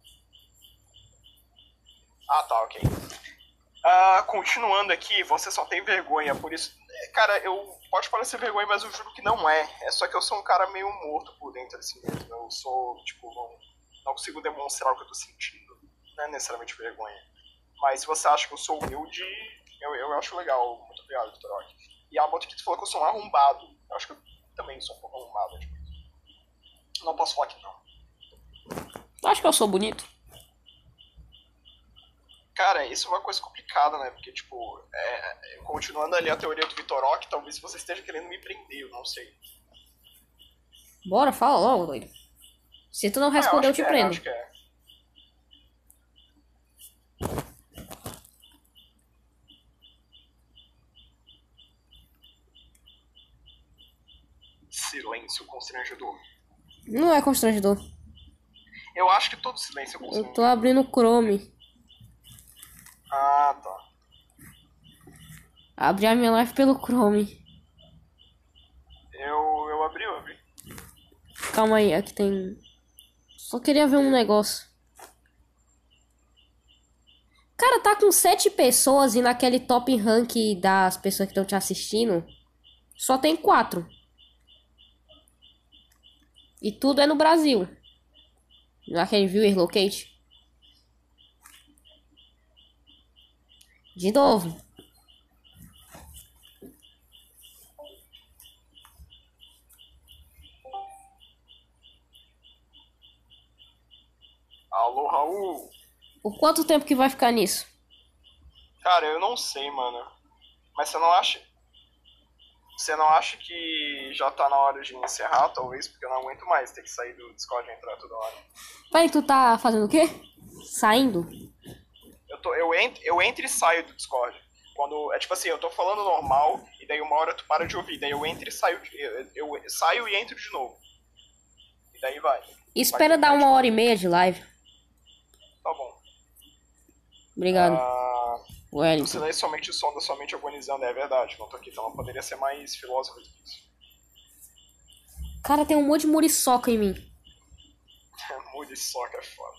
S2: Ah, tá, ok. Ah, continuando aqui, você só tem vergonha, por isso. Cara, eu. Pode parecer vergonha, mas eu juro que não é. É só que eu sou um cara meio morto por dentro, assim mesmo. Eu sou, tipo, não, não consigo demonstrar o que eu tô sentindo. Não é necessariamente vergonha. Mas se você acha que eu sou humilde, eu, eu acho legal. Muito obrigado, Vitor Rock. E a moto que tu falou que eu sou um arrombado. Eu acho que eu também sou um pouco arrombado. Tipo. Não posso falar que não.
S1: Acho que eu sou bonito.
S2: Cara, isso é uma coisa complicada, né? Porque, tipo, é, continuando ali a teoria do Vitorok, talvez você esteja querendo me prender, eu não sei.
S1: Bora, fala logo, doido. Se tu não
S2: Ah,
S1: responder, eu
S2: acho
S1: te
S2: é,
S1: prendo.
S2: é. Silêncio constrangedor.
S1: Não é constrangedor.
S2: Eu acho que todo silêncio é
S1: Eu
S2: constrangedor.
S1: tô abrindo o Chrome.
S2: Ah, tá.
S1: Abri a minha live pelo Chrome.
S2: Eu, eu abri, eu abri.
S1: Calma aí, aqui tem. Só queria ver um negócio. Cara, tá com sete pessoas e naquele top rank das pessoas que estão te assistindo, só tem quatro. E tudo é no Brasil. Naquele viewer locate. De novo.
S2: Alô, Raul.
S1: Por quanto tempo que vai ficar nisso?
S2: Cara, eu não sei, mano. Mas você não acha. Você não acha que já tá na hora de encerrar, talvez? Porque eu não aguento mais ter que sair do Discord e entrar toda hora.
S1: Peraí, tu tá fazendo o quê? Saindo?
S2: Eu, tô, eu, entro, eu entro e saio do Discord. Quando. É tipo assim, eu tô falando normal, e daí uma hora tu para de ouvir. Daí eu entro e saio. de- Eu, eu saio e entro de novo. E daí vai.
S1: Espera dar uma hora e meia de live.
S2: Tá bom.
S1: Obrigado,
S2: Ah, o
S1: Wellington.
S2: silêncio somente o som da sua mente agonizando, é verdade. Não tô aqui, então não poderia ser mais filósofo do que isso.
S1: Cara, tem um monte de muriçoca em mim.
S2: Que é foda.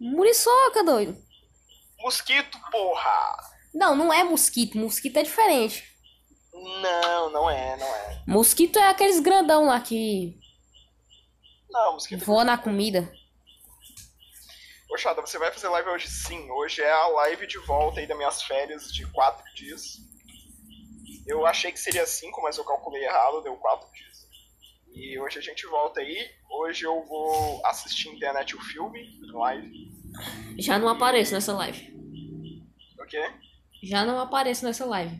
S1: Muriçoca, doido.
S2: Mosquito, porra!
S1: Não, não é mosquito. Mosquito é diferente.
S2: Não, não é, não é.
S1: Mosquito é aqueles grandão lá que
S2: Não, mosquito.
S1: voa na comida.
S2: Ô, Xada, você vai fazer live hoje? Sim, hoje é a live de volta aí das minhas férias de quatro dias. Eu achei que seria cinco, mas eu calculei errado, deu quatro dias. E hoje a gente volta aí. Hoje eu vou assistir internet o filme, live.
S1: Já não apareço nessa live.
S2: O quê?
S1: Já não apareço nessa live.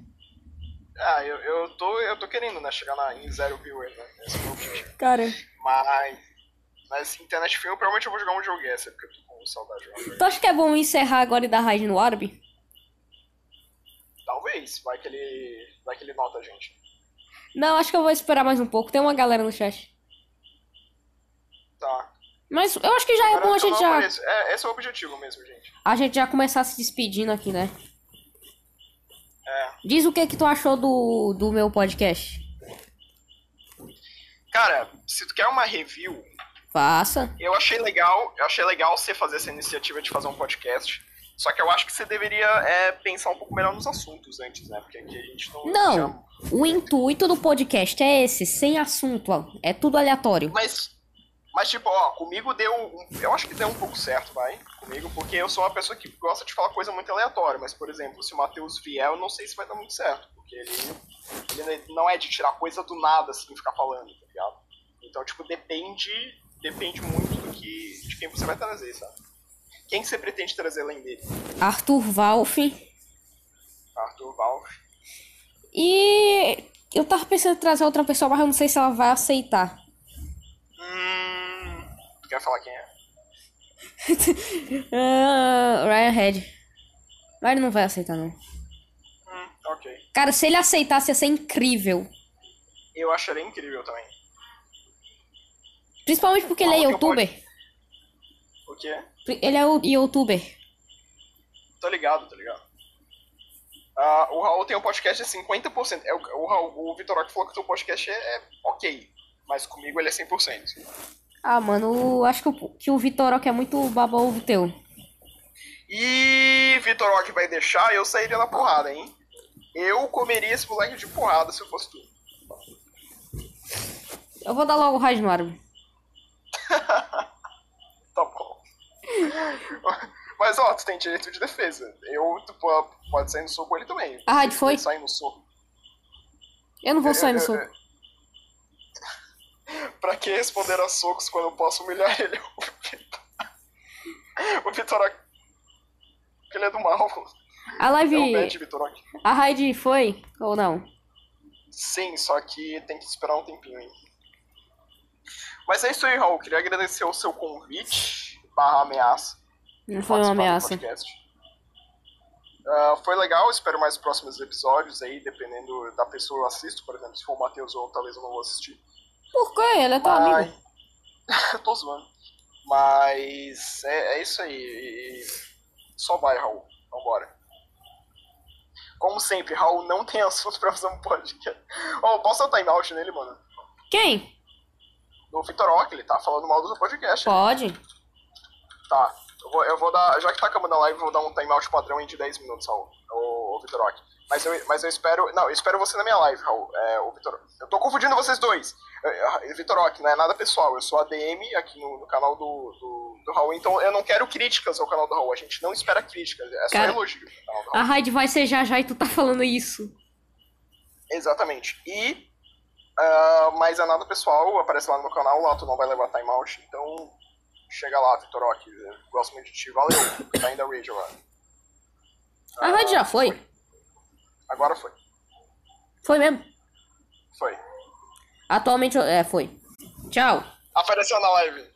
S2: Ah, eu, eu, tô, eu tô querendo, né, chegar na, em zero viewer, né? Esse é o meu objetivo.
S1: Cara,
S2: Mas, mas internet filme, provavelmente eu vou jogar um jogo essa, porque eu tô com saudade de jogar.
S1: tu acha que é bom encerrar agora e dar raid no árabe?
S2: Talvez, vai que ele, vai que ele nota a gente.
S1: Não, acho que eu vou esperar mais um pouco. Tem uma galera no chat.
S2: Tá.
S1: Mas eu acho que já é bom a gente já.
S2: É, esse é o objetivo mesmo, gente.
S1: a gente já começar se despedindo aqui, né?
S2: É.
S1: Diz o que que tu achou do, do meu podcast.
S2: Cara, se tu quer uma review,
S1: Faça.
S2: eu achei legal, eu achei legal você fazer essa iniciativa de fazer um podcast. Só que eu acho que você deveria é, pensar um pouco melhor nos assuntos antes, né? Porque aqui a gente não.
S1: Não, o intuito do podcast é esse, sem assunto, ó. É tudo aleatório.
S2: Mas, mas tipo, ó, comigo deu. um- Eu acho que deu um pouco certo, vai. Comigo, porque eu sou uma pessoa que gosta de falar coisa muito aleatória. Mas, por exemplo, se o Matheus vier, eu não sei se vai dar muito certo. Porque ele, ele não é de tirar coisa do nada, assim, ficar falando, tá ligado? Então, tipo, depende. Depende muito do que. de quem você vai trazer, sabe? Quem que você pretende trazer além dele?
S1: Arthur Valf.
S2: Arthur Valve.
S1: E eu tava pensando em trazer outra pessoa, mas eu não sei se ela vai aceitar.
S2: Hum. Quer falar quem é?
S1: Ah, Ryan Head. Mas ele não vai aceitar, não.
S2: Hum, ok.
S1: Cara, se ele aceitasse, ia ser incrível.
S2: Eu acharia incrível também.
S1: Principalmente porque ele é
S2: Fala que eu
S1: youtuber.
S2: O quê?
S1: Ele é o youtuber.
S2: Tô ligado, tô ligado. Ah, o Raul tem um podcast de 50%. É, o, o, Raul, o Vitor Roque falou que o teu podcast é, é ok, mas comigo ele é 100%.
S1: Ah, mano, acho que o, que o Vitorok é muito baba ovo teu.
S2: E Vitor Roque vai deixar, eu sairia na porrada, hein? Eu comeria esse moleque de porrada se eu fosse tu.
S1: Eu vou dar logo o árabe.
S2: Tá bom. Mas ó, tu tem direito de defesa. Eu, tu po- pode sair no soco ele também.
S1: Ah, foi?
S2: Sair no soco.
S1: Eu não vou sair no
S2: Eu- eu-
S1: soco.
S2: Pra que responder a socos quando eu posso humilhar ele? O Vitor Roque. Ele é do mal.
S1: A
S2: É o
S1: live.
S2: bad Vitor Roque.
S1: A raid foi ou não?
S2: Sim, só que tem que esperar um tempinho aí. Mas é isso aí, Raul. Queria agradecer o seu convite barra ameaça.
S1: Não foi uma ameaça.
S2: Ah, foi legal, espero mais próximos episódios aí, dependendo da pessoa eu assisto, por exemplo, se for o Matheus ou talvez eu não vou assistir.
S1: Por quê? Ele é teu
S2: Mas-
S1: amigo.
S2: eu tô zoando. Mas é, é isso aí. E- Só vai, Raul. Vambora. Como sempre, Raul não tem assunto pra fazer um podcast. Oh, posso dar um time out nele, mano?
S1: Quem?
S2: No Vitor Rock, ele tá falando mal do podcast.
S1: Pode.
S2: Tá. Eu vou, eu vou dar. Já que tá acabando a live, eu vou dar um timeout padrão aí de 10 minutos, Raul. O Vitor Rock. Mas eu, mas eu espero. Não, eu espero você na minha live, Raul. É, o Vitor. Eu tô confundindo vocês dois. É, é, Vitor Rock, não é nada pessoal. Eu sou ADM aqui no, no canal do, do, do Raul, então eu não quero críticas ao canal do Raul. A gente não espera críticas. É só
S1: Cara,
S2: elogio. canal do
S1: A raid vai ser já já e tu tá falando isso.
S2: Exatamente. E. ah, mas é nada pessoal, aparece lá no meu canal, lá tu não vai levar timeout, então. Chega lá, Vitor eu Gosto muito de ti. Valeu. Tá ainda rage agora.
S1: A raid já foi?
S2: Agora foi.
S1: Foi mesmo.
S2: Foi.
S1: Atualmente, é, foi. Tchau.
S2: Apareceu na live.